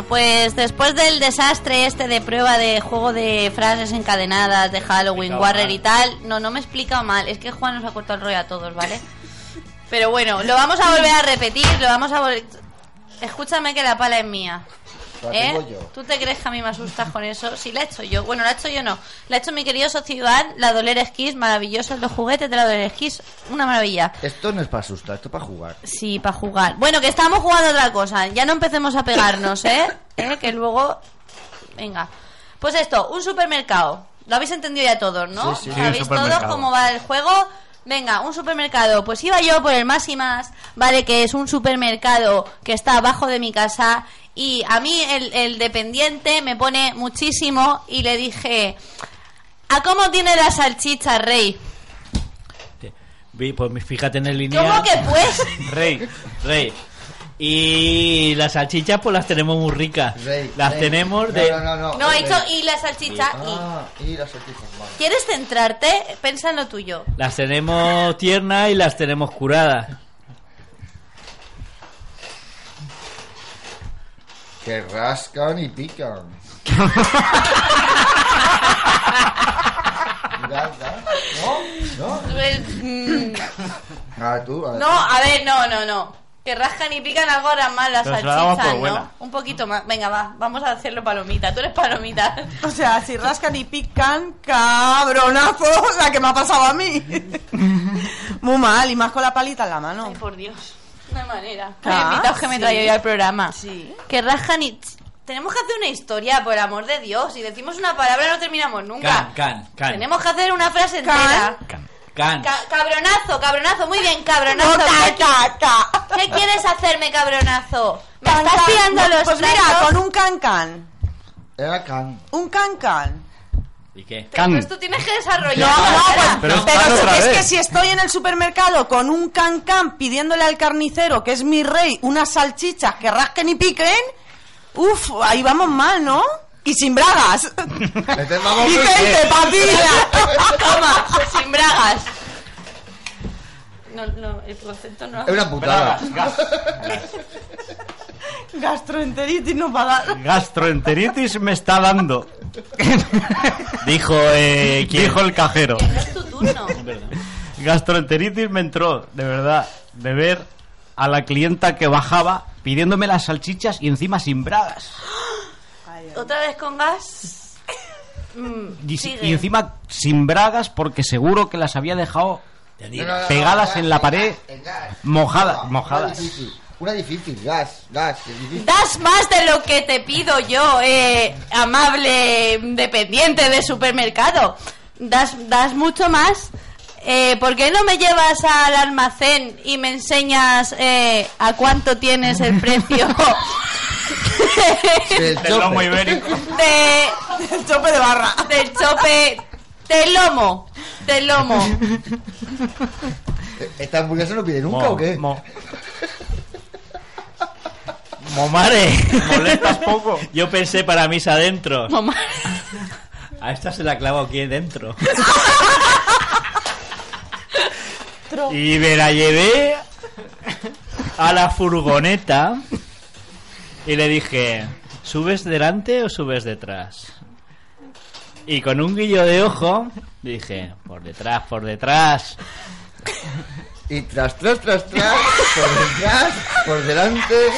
Bueno, pues después del desastre este de prueba de juego de frases encadenadas de Halloween, Warrior y tal, no, no me he explicado mal, es que Juan nos ha cortado el rollo a todos, ¿vale? Pero bueno, lo vamos a volver a repetir, lo vamos a volver... Escúchame que la pala es mía. La ¿Eh? tengo yo. ¿Tú te crees que a mí me asustas con eso? Sí, la he hecho yo. Bueno, la he hecho yo no. La ha hecho mi querido socio Iván, la Doler Esquís, maravillosos los juguetes de la Doler Esquís, una maravilla. Esto no es para asustar, esto es para jugar. Sí, para jugar. Bueno, que estamos jugando otra cosa. Ya no empecemos a pegarnos, ¿eh? ¿Eh? Que luego... Venga. Pues esto, un supermercado. Lo habéis entendido ya todos, ¿no? Sí, sí. Sí, ¿Sabéis todos supermercado. cómo va el juego? Venga, un supermercado. Pues iba yo por el más y más, ¿vale? Que es un supermercado que está abajo de mi casa. Y a mí el, el dependiente me pone muchísimo y le dije, ¿a cómo tiene la salchicha, Rey? Pues fíjate en el lineal. ¿Cómo que pues? Rey, rey. Y las salchichas pues las tenemos muy ricas. Rey, las rey. tenemos No, de... no, no, no. No, he Rey. dicho y la salchicha y... Ah, y las salchichas, vale. ¿Quieres centrarte? Pensa en lo tuyo. Las tenemos tiernas y las tenemos curadas. Que rascan y pican. ¿No? ¿No? Pues, mm, Ah, tú. ah, No, a ver, no, no, no. Que rascan y pican algo ahora más la se la damos salchicha, por buena. ¿no? Un poquito más. Venga, va, vamos a hacerlo palomita. Tú eres palomita. O sea, si rascan y pican, cabronazo. Sea, que me ha pasado a mí. Muy mal, y más con la palita en la mano. Ay, por Dios. No hay manera. Ah, invitados que me sí. traigo yo al programa. Sí. Que rascan y... Tenemos que hacer una historia, por amor de Dios. Si decimos una palabra no terminamos nunca. Can, can, can. Tenemos que hacer una frase entera. Can. Can. Ca- cabronazo, cabronazo, muy bien, cabronazo. No, ¿Qué, quieres hacerme, cabronazo? ¿Me Can, estás tirando No, los Pues mira, con un can-can. Era can. Un can-can. ¿Y qué? Can. Pues tú tienes que desarrollar. No, no, pues, Pero pero, es vez. que si estoy en el supermercado con un can-can pidiéndole al carnicero, que es mi rey, unas salchichas que rasquen y piquen, uff, ahí vamos mal, ¿no? Y sin bragas. Vicente, papilla. Toma, sin bragas. No, no, el concepto no. Es una putada. Gas- Gastroenteritis no va a dar. Gastroenteritis me está dando. Dijo, eh, ¿quién? Dijo el cajero. No es tu turno. Gastroenteritis me entró, de verdad, de ver a la clienta que bajaba pidiéndome las salchichas y encima sin bragas. ¿Otra vez con gas? Mm, Y, sigue. y encima sin bragas porque seguro que las había dejado No, no, no, pegadas gas, en la pared, gas. mojadas, Una mojadas. difícil. Una difícil, gas, gas, que es difícil. Das más de lo que te pido yo, eh, amable dependiente de supermercado. Das, das mucho más. Eh, ¿Por qué no me llevas al almacén y me enseñas eh, a cuánto tienes el precio Del Del lomo chope. ibérico. de, El chope de barra. del chope del lomo? Del lomo. ¿Esta hamburguesa no pide nunca Mo- o qué? mo- Momare. molestas poco. Yo pensé para mis adentros. Mamá. A esta se la clavo aquí dentro. Y me la llevé a la furgoneta y le dije, ¿subes delante o subes detrás? Y con un guillo de ojo dije, por detrás, por detrás. Y tras, tras, tras, tras, por detrás, por delante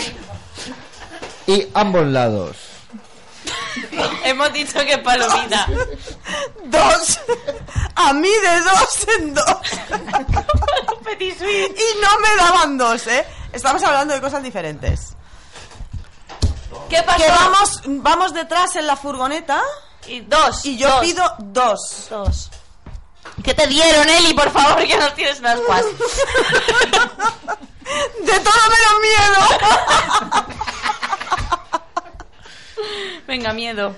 y ambos lados. Hemos dicho que palomita. Dos. A mí de dos en dos. Petit suisse. Y no me daban dos, ¿eh? Estamos hablando de cosas diferentes. ¿Qué pasó? Que vamos, vamos detrás en la furgoneta Y dos. y yo dos, pido dos. dos. ¿Qué te dieron, Eli? Por favor, que nos tienes unas cuas. De todo menos miedo. Venga, miedo.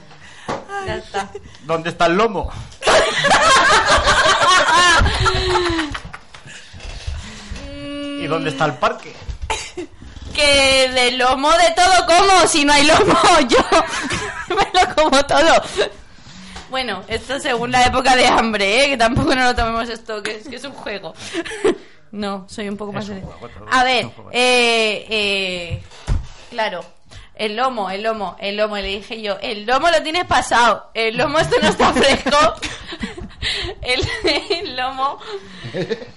Ya está. ¿Dónde está el lomo? ¿Y dónde está el parque? Que de lomo de todo como, si no hay lomo, yo me lo como todo. Bueno, esto según la época de hambre, ¿eh? que tampoco no lo tomemos esto, que es, que es un juego. No, soy un poco más... A ver, eh, eh, claro, el lomo, el lomo, el lomo, le dije yo, el lomo lo tienes pasado, el lomo esto no está fresco. El, lomo...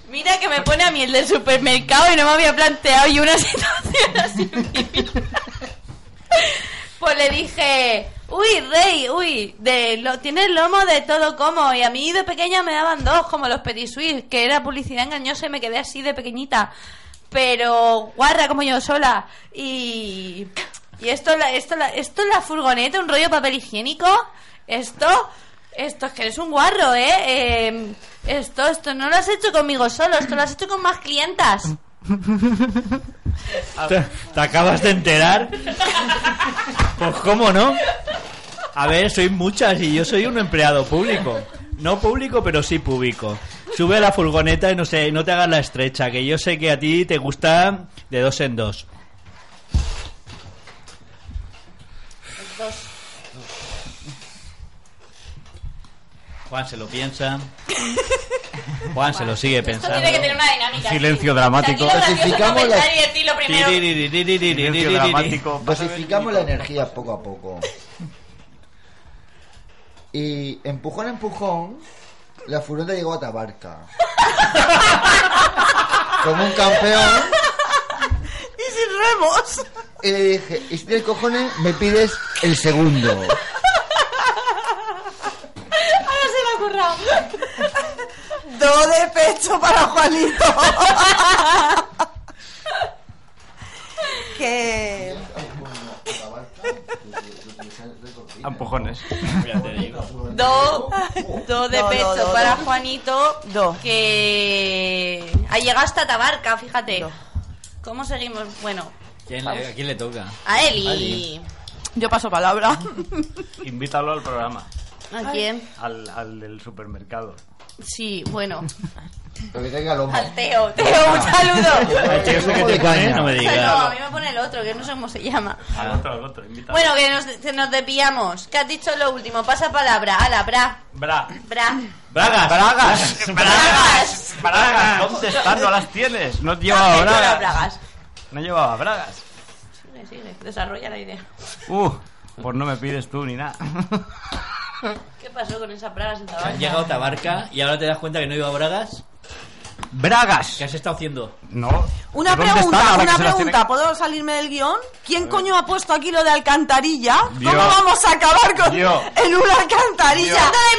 Mira que me pone a mí el del supermercado y no me había planteado yo una situación así. Pues le dije, uy, rey, uy, de lo, tienes lomo de todo como. Y a mí de pequeña me daban dos, como los Petit Suisse, que era publicidad engañosa y me quedé así de pequeñita. Pero guarra como yo sola. Y Y esto, la- esto, la- esto es la furgoneta, un rollo papel higiénico. Esto, esto es que eres un guarro, ¿eh? Eh, Esto, esto no lo has hecho conmigo solo, esto lo has hecho con más clientas. ¿Te, te acabas de enterar? Pues cómo no. A ver, soy muchas y yo soy un empleado público. No público, pero sí público. Sube a la furgoneta y no sé, no te hagas la estrecha, que yo sé que a ti te gusta de dos en dos. Juan se lo piensa. Juan se lo sigue Esto pensando. tiene que tener una dinámica. Silencio dramático. Dosificamos la-. Silencio dramático. Dosificamos la energía poco a poco. Y empujón a empujón, la furgoneta llegó a Tabarca. Como un campeón. Y sin remos. Y le dije, y si tienes cojones, me pides el segundo. Ahora se me ha currado. Do de pecho para Juanito. que. Empujones. Do, do de Do, pecho do, para do. Juanito. Do. Que ha llegado hasta Tabarca, fíjate. ¿Cómo seguimos? Bueno, ¿Quién le- ¿A quién le toca? a Eli. Ali. Yo paso palabra. Invítalo al programa. ¿A quién? Al, al del supermercado. Sí, bueno. Pero que tenga lomo. Al Teo. Teo, un saludo. Al tío ese que te pone, caña. no me sea, no, digas. a mí me pone el otro, que no sé cómo se llama. Al otro, al otro. Invítalo. Bueno, que nos, que nos desviamos. ¿Qué has dicho lo último? Pasa palabra. Ala, bra. Bra. Bra. Bragas. Bragas. Bragas. Bragas. ¿Dónde están? No las tienes. No ¿Qué has las bragas. No llevaba bragas. Sigue, sigue. Desarrolla la idea. Uh, pues no me pides tú ni nada. ¿Qué pasó con esas bragas en Has Tabarca? llegado a Tabarca y ahora te das cuenta que no iba a Bragas. Bragas. ¿Qué has estado haciendo? No. Una ¿Dónde pregunta, una pregunta. tiene- ¿Puedo salirme del guion? ¿Quién coño ha puesto aquí lo de alcantarilla? ¿Cómo vamos a acabar con Yo. en una alcantarilla? Toda Con el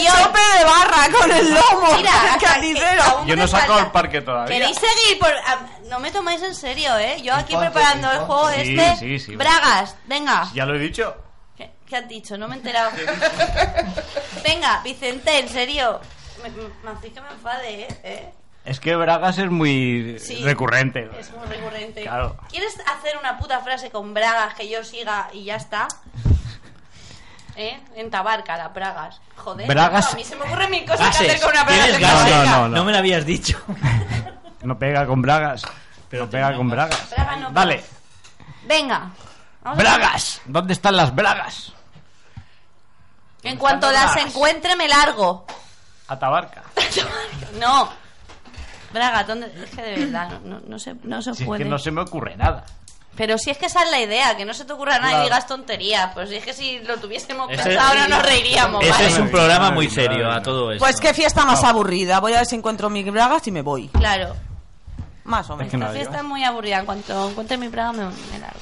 imaginación. chope de barra, con el lomo, Mira, con el hasta que carnicero. aún Yo no me he sacado falta. el parque todavía. ¿Queréis seguir por.? ah, no me tomáis en serio, ¿eh? Yo aquí preparando el juego Sí, este. sí, sí. Bragas, venga. Ya lo he dicho. ¿Qué, qué has dicho? No me he enterado. venga, Vicente, en serio. Me, que me enfade, ¿eh? ¿Eh? Es que Bragas es muy Sí. recurrente. Es muy recurrente. Claro. ¿Quieres hacer una puta frase con bragas que yo siga y ya está? ¿Eh? En Tabarca, las bragas. Joder. Bragas- no, a mí se me ocurren mil cosas que hacer con una braga. No, no, no. No me lo habías dicho. No pega con Bragas. Pero pega con Bragas. Bragas no Vale. pega. Venga. Bragas. ¿Dónde están las Bragas? En cuanto las las bragas? encuentre, me largo. A Tabarca. No. Braga, ¿dónde? Es que de verdad, no, no, se, no se Si es puede. que no se me ocurre nada. Pero si es que esa es la idea, que no se te ocurra nada Claro. y digas tonterías. Pues si es que si lo tuviésemos Ese- pensado no nos reiríamos, Ese ¿vale? es un programa muy serio a todo esto. Pues qué fiesta más aburrida. Voy a ver si encuentro mis bragas y me voy. Claro. Más o Es menos. que no La la fiesta es muy aburrida. En cuanto encuentre mi braga, me, me largo.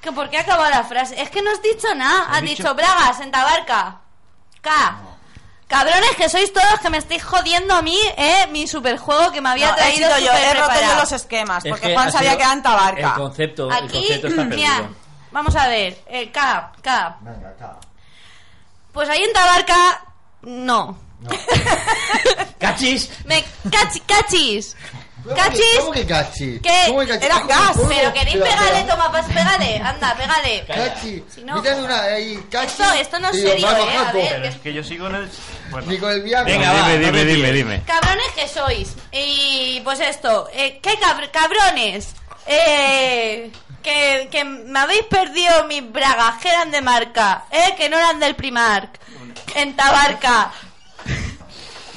¿Que ¿Por qué ha acabado la frase? Es que no has dicho nada. Has dicho- dicho bragas en Tabarca. K. Cabrones que sois todos que me estáis jodiendo a mí, ¿eh? Mi superjuego que me había No, he traído sido yo, he roto yo los esquemas, Es porque que Juan sabía que era en Tabarca. El concepto, el Aquí, concepto está mira, perdido. vamos a ver. Eh, K, K. Venga, acá. Pues ahí en Tabarca, no. ¡Cachis! Me, cachi- cachis. ¿Cómo que- Cachis. ¿Cómo que cachi? ¿Qué? ¿Cómo que cachi? Era ¿Cómo que- gas, cómo? Pero queréis Pero- pegarle, pero- toma, pues pégale. Anda, pégale. Cachi. Si no- Mírame una ahí, cachi. Esto- esto no es digo, serio, eh, a Jaco. ver. Pero es que yo sigo en el... Bueno. Ni con el Viagra. Venga, va, dime, dime, me dime, dime. Cabrones que sois. Y pues esto, eh, ¿qué cabr- cabrones? Eh, que, que me habéis perdido mis bragas, que eran de marca, eh, que no eran del Primark, en Tabarca.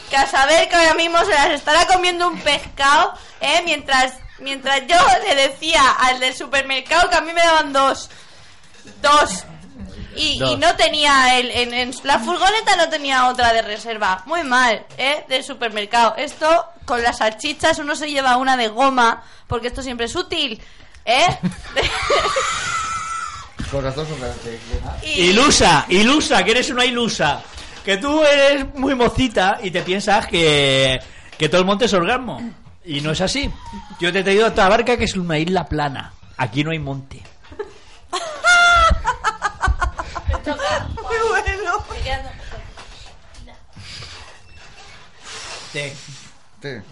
Que a saber que ahora mismo se las estará comiendo un pescado, eh, mientras, mientras yo le decía al del supermercado que a mí me daban dos. Dos. Y, Dos. y no tenía el, en, en la furgoneta no tenía otra de reserva. Muy mal, ¿eh? Del supermercado. Esto con las salchichas uno se lleva una de goma porque esto siempre es útil, ¿eh? Con razón son y, Ilusa, ilusa, que eres una ilusa que tú eres muy mocita y te piensas que, que todo el monte es orgasmo. Y no es así. Yo te he traído a barca que es una isla plana. Aquí no hay monte. Te,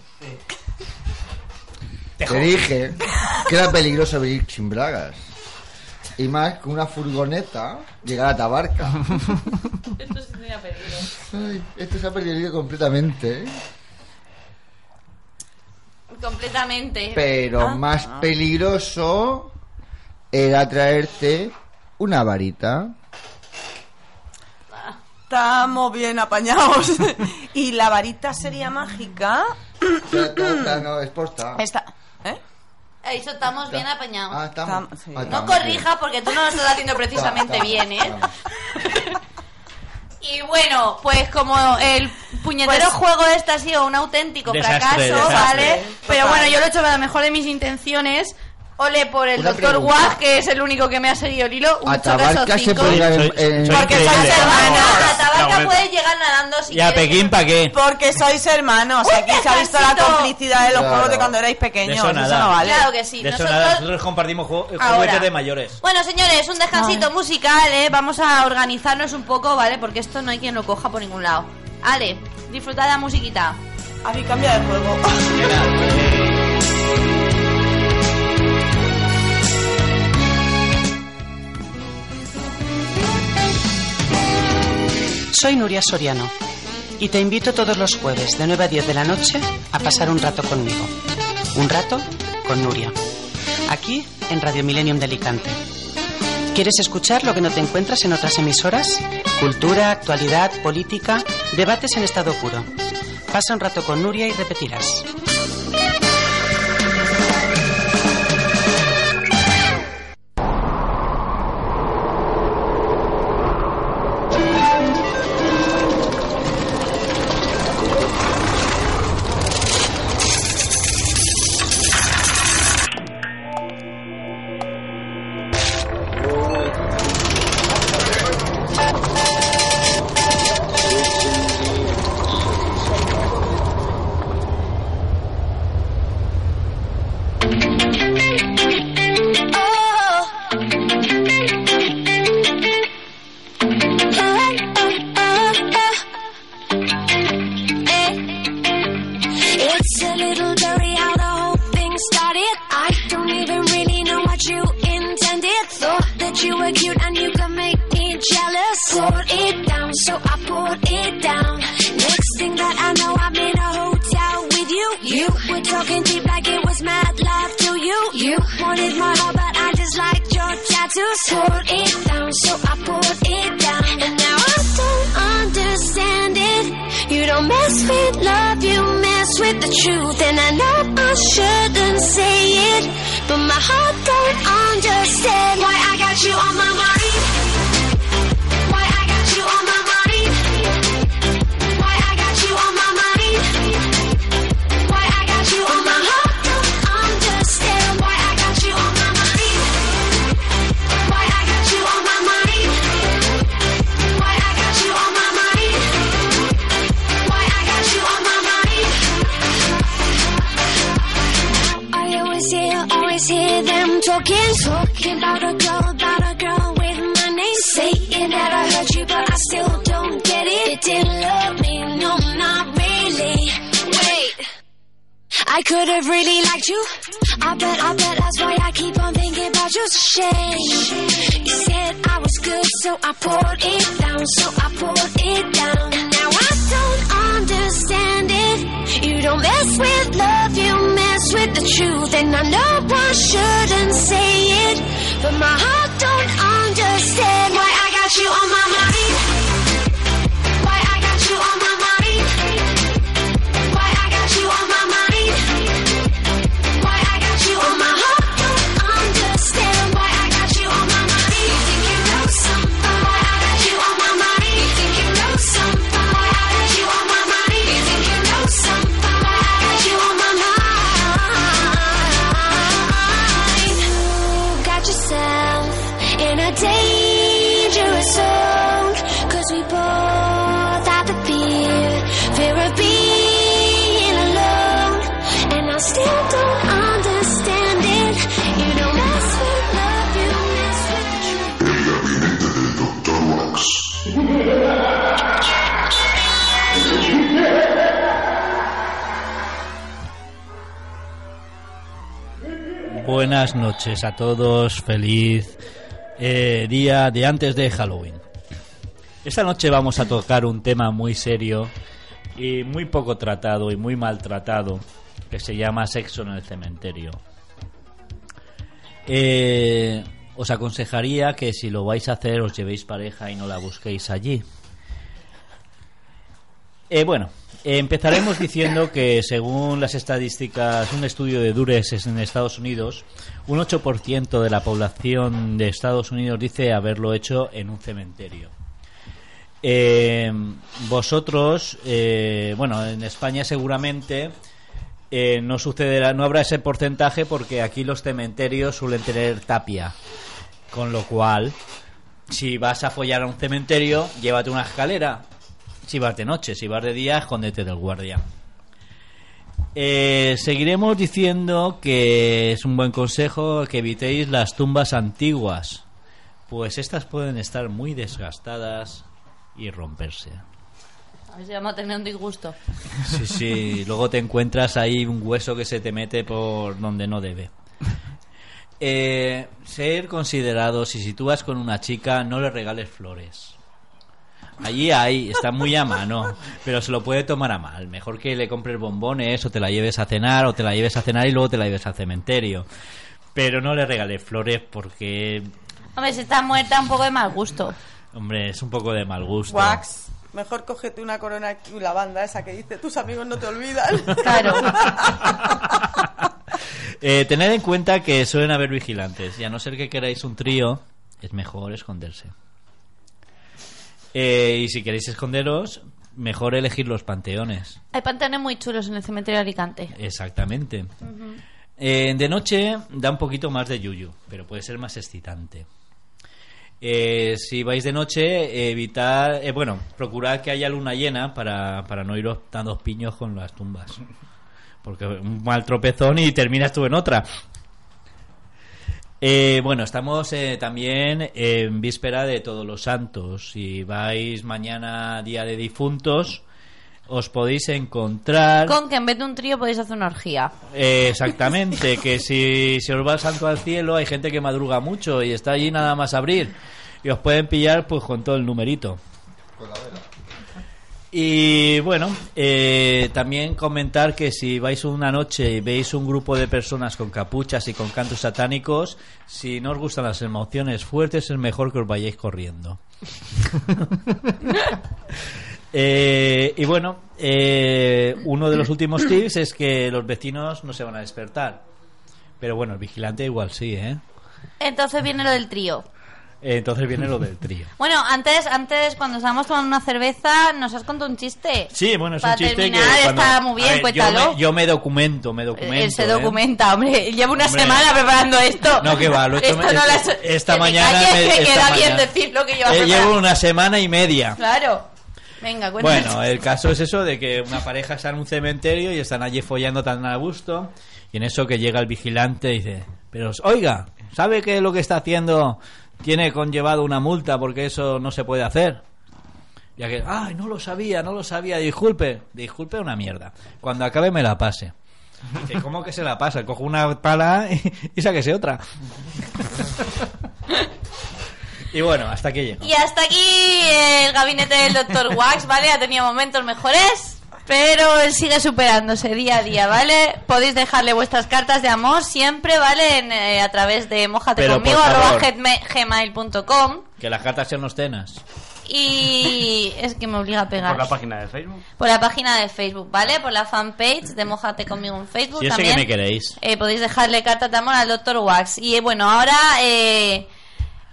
te dije que era peligroso vivir sin bragas. Y más con una furgoneta llegar a Tabarca. Esto tenía peligro. Ay, esto se ha perdido completamente. ¿eh? Completamente. Pero Ah. más peligroso era traerte una varita. Estamos bien apañados. y la varita sería mágica. No, es posta. Esta. ¿Eh? Dicho, estamos bien apañados. Ah, estamos. Tam- sí. Ah, No estamos corrija porque tú no lo estás haciendo precisamente Estamos, bien, ¿eh? estamos. Y bueno, pues como el puñetero Pues- juego este ha sido un auténtico Desastre, fracaso, desastre. ¿vale? Pero bueno, yo lo he hecho con la mejor de mis intenciones. Ole por el Una doctor pregunta. Que es el único que me ha seguido el hilo. Un A Tabarca se puede llegar en, Soy- en- soy Porque increíble. sois hermanos. A Tabarca puedes llegar nadando si ¿Y a quieres. Pekín para qué? Porque sois hermanos. ¡Un Aquí se ha visto la descansito! complicidad de los Claro. juegos de cuando erais De pequeños. eso nada. no vale. Claro que sí. De eso Nosotros... nada, nosotros compartimos ju- Ahora. juguetes de mayores. Bueno, señores, un descansito musical, ¿eh? Vamos a organizarnos un poco, ¿vale? Porque esto no hay quien lo coja por ningún lado. Ale, disfrutad de la musiquita. Habéis cambiado de juego. Soy Nuria Soriano y te invito todos los jueves de 9 a 10 de la noche a pasar un rato conmigo. Un rato con Nuria. Aquí en Radio Millennium de Alicante. ¿Quieres escuchar lo que no te encuentras en otras emisoras? Cultura, actualidad, política, debates en estado puro. Pasa un rato con Nuria y repetirás. A todos. Feliz eh, día de antes de Halloween. Esta noche vamos a tocar un tema muy serio y muy poco tratado y muy maltratado que se llama sexo en el cementerio. Eh, os aconsejaría que si lo vais a hacer os llevéis pareja y no la busquéis allí. Eh, bueno, empezaremos diciendo que según las estadísticas, un estudio de Dures en Estados Unidos, un 8% de la población de Estados Unidos dice haberlo hecho en un cementerio. Eh, vosotros, eh, bueno, en España seguramente eh, no sucederá, no habrá ese porcentaje porque aquí los cementerios suelen tener tapia, con lo cual, si vas a follar a un cementerio, llévate una escalera. Si vas de noche, si vas de día, escóndete del guardia. Eh, seguiremos diciendo que es un buen consejo que evitéis las tumbas antiguas, pues estas pueden estar muy desgastadas y romperse. A ver si vamos a tener un disgusto. Sí, sí, luego te encuentras ahí un hueso que se te mete por donde no debe. Eh, ser considerados y si tú vas con una chica, no le regales flores. Allí hay, está muy a mano, pero se lo puede tomar a mal. Mejor que le compres bombones o te la lleves a cenar o te la lleves a cenar y luego te la lleves al cementerio. Pero no le regales flores porque, Hombre, si está muerta, un poco de mal gusto. hombre, es un poco de mal gusto. Wax, mejor cógete una corona y la banda esa que dice tus amigos no te olvidan. Claro. Eh, tened en cuenta que suelen haber vigilantes y a no ser que queráis un trío, es mejor esconderse. Eh, y si queréis esconderos, mejor elegir los panteones. Hay pantanes muy chulos en el cementerio de Alicante. Exactamente. Eh, de noche da un poquito más de yuyu, pero puede ser más excitante. Eh, si vais de noche, evitar, eh, bueno, procurad que haya luna llena para, para no iros dando piños con las tumbas. Porque un mal tropezón y terminas tú en otra. Eh, bueno, estamos eh, también en víspera de Todos los Santos. Si vais mañana, día de difuntos, os podéis encontrar. Con que en vez de un trío podéis hacer una orgía. Eh, exactamente, que si, si os va el santo al cielo, hay gente que madruga mucho y está allí nada más abrir. Y os pueden pillar pues con todo el numerito. Y bueno, eh, también comentar que si vais una noche y veis un grupo de personas con capuchas y con cantos satánicos, si no os gustan las emociones fuertes, es mejor que os vayáis corriendo. Eh, y bueno, eh, uno de los últimos tips es que los vecinos no se van a despertar. Pero bueno, el vigilante igual sí, ¿eh? Entonces viene lo del trío. Eh, Entonces viene lo del trío. Bueno, antes, antes cuando estábamos tomando una cerveza, nos has contado un chiste. Sí, bueno, es Para un chiste terminar, que cuando- está muy bien, ver, cuéntalo. Yo me, yo me documento, me documento. Él se ¿eh? documenta, hombre. Llevo una Hombre. semana preparando esto. No, que va, lo he hecho Esto no esta- las- mañana me- que esta queda bien mañana. decir lo que llevas Eh, llevo una semana y media. Claro. Venga, cuéntanos. Bueno, el caso es eso de que una pareja está en un cementerio y están allí follando tan a gusto y en eso que llega el vigilante y dice, pero oiga, ¿sabe que lo que está haciendo tiene conllevado una multa porque eso no se puede hacer? Ya que, ay, no lo sabía, no lo sabía, disculpe, disculpe una mierda. Cuando acabe me la pase. Dice, ¿cómo que se la pasa? Cojo una pala y, y sáquese otra. y bueno, hasta aquí llego. Y hasta aquí el gabinete del Dr. Wax, ¿vale? Ha tenido momentos mejores, pero él sigue superándose día a día, ¿vale? Podéis dejarle vuestras cartas de amor siempre, ¿vale? En, eh, a través de mojate Pero, conmigo, por favor. arroba gmail- gmail.com. Que las cartas sean los tenas. Y es que me obliga a pegar. Por la página de Facebook. Por la página de Facebook, ¿vale? Por la fanpage de Mojate conmigo en Facebook. Si también. que me queréis. Eh, podéis dejarle carta de amor al Dr. Wax. Y eh, bueno, ahora eh,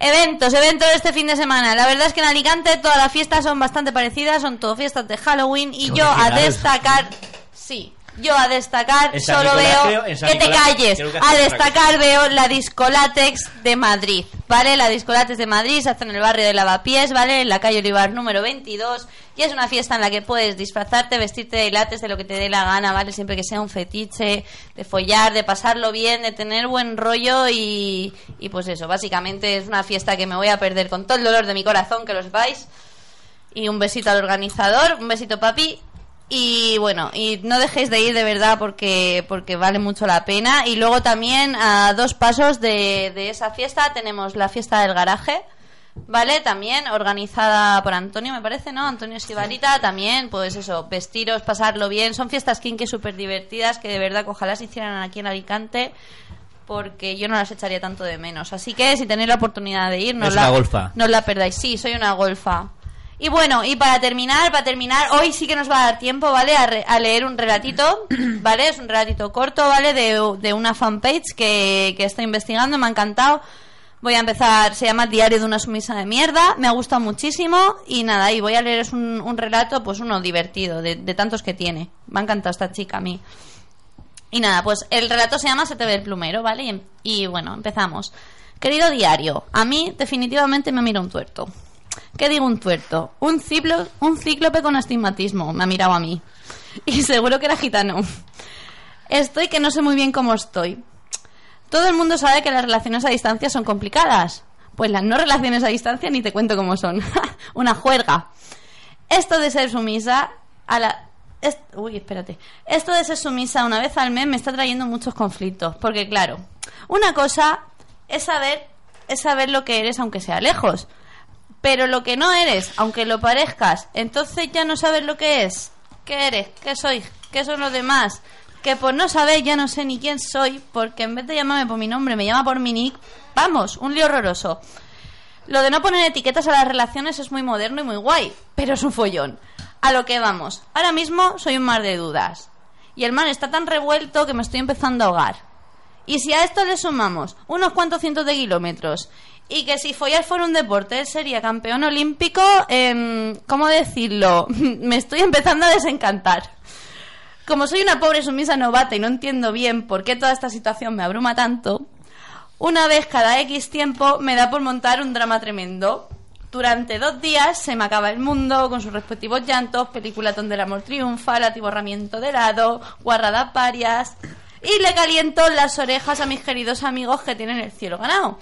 eventos, eventos de este fin de semana. La verdad es que en Alicante todas las fiestas son bastante parecidas, son todo fiestas de Halloween. Y yo a destacar, sí, yo a destacar solo Nicolás, veo creo- que te calles. que A destacar veo la Discolatex de Madrid, ¿vale? La Discolatex de Madrid se hace en el barrio de Lavapiés, ¿vale? En la calle Olivar número 22. Y es una fiesta en la que puedes disfrazarte, vestirte de látex, de lo que te dé la gana, ¿vale? Siempre que sea un fetiche, de follar, de pasarlo bien, de tener buen rollo y, y pues eso, básicamente es una fiesta que me voy a perder con todo el dolor de mi corazón, que lo sepáis. Y un besito al organizador, un besito papi. Y bueno, y no dejéis de ir de verdad porque, porque vale mucho la pena. Y luego también a dos pasos de, de esa fiesta tenemos la fiesta del garaje. ¿Vale? También organizada por Antonio, me parece, ¿no? Antonio Estibarita, también, pues eso, vestiros, pasarlo bien. Son fiestas kinky súper divertidas que de verdad ojalá se hicieran aquí en Alicante porque yo no las echaría tanto de menos. Así que si tenéis la oportunidad de ir, no la, golfa. no la perdáis. Sí, soy una golfa. Y bueno, y para terminar, para terminar, hoy sí que nos va a dar tiempo, ¿vale? A, re- a leer un relatito, ¿vale? Es un relatito corto, ¿vale? De, de una fanpage que, que estoy investigando, me ha encantado. Voy a empezar, se llama Diario de una sumisa de mierda, me ha gustado muchísimo y nada, y voy a leer es un, un relato, pues uno divertido, de, tantos que tiene. Me ha encantado esta chica a mí. Y nada, pues el relato se llama Se te ve el plumero, ¿vale? Y, y bueno, empezamos. Querido diario, a mí definitivamente me mira un tuerto. ¿Qué digo un tuerto? Un, ciclo, un cíclope con astigmatismo, me ha mirado a mí. Y seguro que era gitano. Estoy que no sé muy bien cómo estoy. Todo el mundo sabe que las relaciones a distancia son complicadas. Pues las no relaciones a distancia ni te cuento cómo son. Una juerga. Esto de ser sumisa a la... es- Uy, espérate. Esto de ser sumisa una vez al mes me está trayendo muchos conflictos. Porque claro, una cosa es saber, es saber lo que eres aunque sea lejos. Pero lo que no eres, aunque lo parezcas, entonces ya no sabes lo que es. ¿Qué eres? ¿Qué soy? ¿Qué son los demás? Que por no saber ya no sé ni quién soy, porque en vez de llamarme por mi nombre me llama por mi nick. Vamos, un lío horroroso. Lo de no poner etiquetas a las relaciones es muy moderno y muy guay, pero es un follón. A lo que vamos. Ahora mismo soy un mar de dudas. Y el mar está tan revuelto que me estoy empezando a ahogar. Y si a esto le sumamos unos cuantos cientos de kilómetros y que si follar fuera un deporte sería campeón olímpico, em, ¿cómo decirlo? me estoy empezando a desencantar. Como soy una pobre sumisa novata y no entiendo bien por qué toda esta situación me abruma tanto, una vez cada X tiempo me da por montar un drama tremendo. Durante dos días se me acaba el mundo con sus respectivos llantos, película donde el amor triunfa, el atiborramiento de helado, guarradas varias. Y le caliento las orejas a mis queridos amigos que tienen el cielo ganado.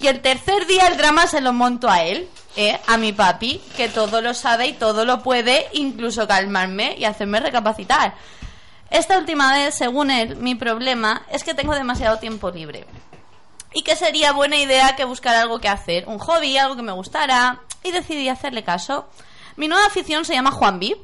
Y el tercer día el drama se lo monto a él, ¿eh? a mi papi, que todo lo sabe y todo lo puede, incluso calmarme y hacerme recapacitar. Esta última vez, según él, mi problema es que tengo demasiado tiempo libre. Y que sería buena idea que buscara algo que hacer, un hobby, algo que me gustara, y decidí hacerle caso. Mi nueva afición se llama Juan B.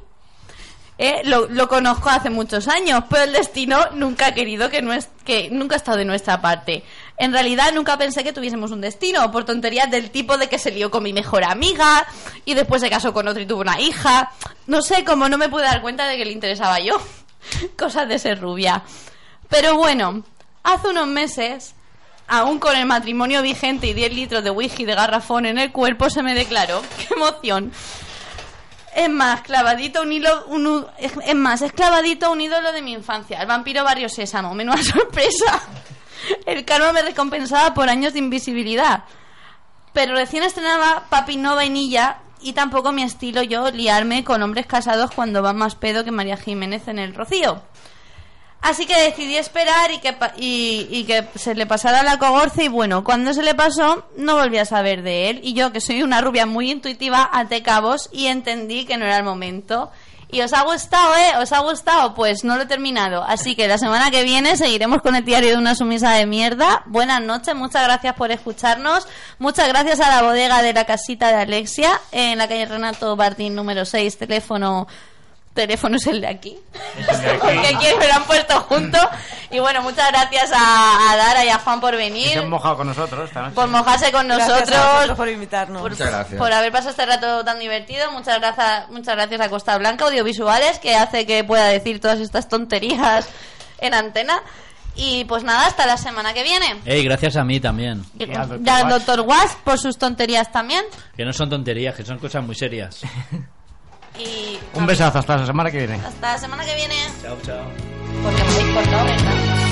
Eh, lo, lo conozco hace muchos años, pero el destino nunca ha querido que, que nunca ha estado de nuestra parte. En realidad nunca pensé que tuviésemos un destino, por tonterías del tipo de que se lió con mi mejor amiga y después se casó con otro y tuvo una hija. No sé, como no me pude dar cuenta de que le interesaba yo. Cosas de ser rubia. Pero bueno, hace unos meses, aún con el matrimonio vigente y 10 litros de whisky de garrafón en el cuerpo, se me declaró. ¡Qué emoción! Es más, clavadito un hilo, un, es más, es clavadito un ídolo de mi infancia, el vampiro Barrio Sésamo, menuda sorpresa. El karma me recompensaba por años de invisibilidad. Pero recién estrenaba Papi No Vainilla y tampoco mi estilo yo liarme con hombres casados cuando van más pedo que María Jiménez en el Rocío. Así que decidí esperar y que, y, y que se le pasara la cogorza y bueno, cuando se le pasó no volví a saber de él y yo que soy una rubia muy intuitiva até cabos y entendí que no era el momento. ¿Y os ha gustado, eh? ¿Os ha gustado? Pues no lo he terminado. Así que la semana que viene seguiremos con el diario de una sumisa de mierda. Buenas noches, muchas gracias por escucharnos. Muchas gracias a la bodega de la casita de Alexia en la calle Renato Martín número 6, teléfono teléfono es el de aquí. Porque quién me lo han puesto junto. Y bueno, muchas gracias a, a Dara y a Juan por Se venir, han mojado con nosotros esta noche. por mojarse con Gracias a nosotros, vosotros por invitarnos. por, Muchas gracias. por haber pasado este rato tan divertido. Muchas gracias, muchas gracias a Costa Blanca Audiovisuales, que hace que pueda decir todas estas tonterías en antena. Y pues nada, hasta la semana que viene. Ey, gracias a mí también. Y al Wash. doctor Was por sus tonterías también. Que no son tonterías, que son cosas muy serias. Y Un besazo hasta la semana que viene. hasta la semana que viene. chao, chao. Porque me habéis cortado, ¿verdad?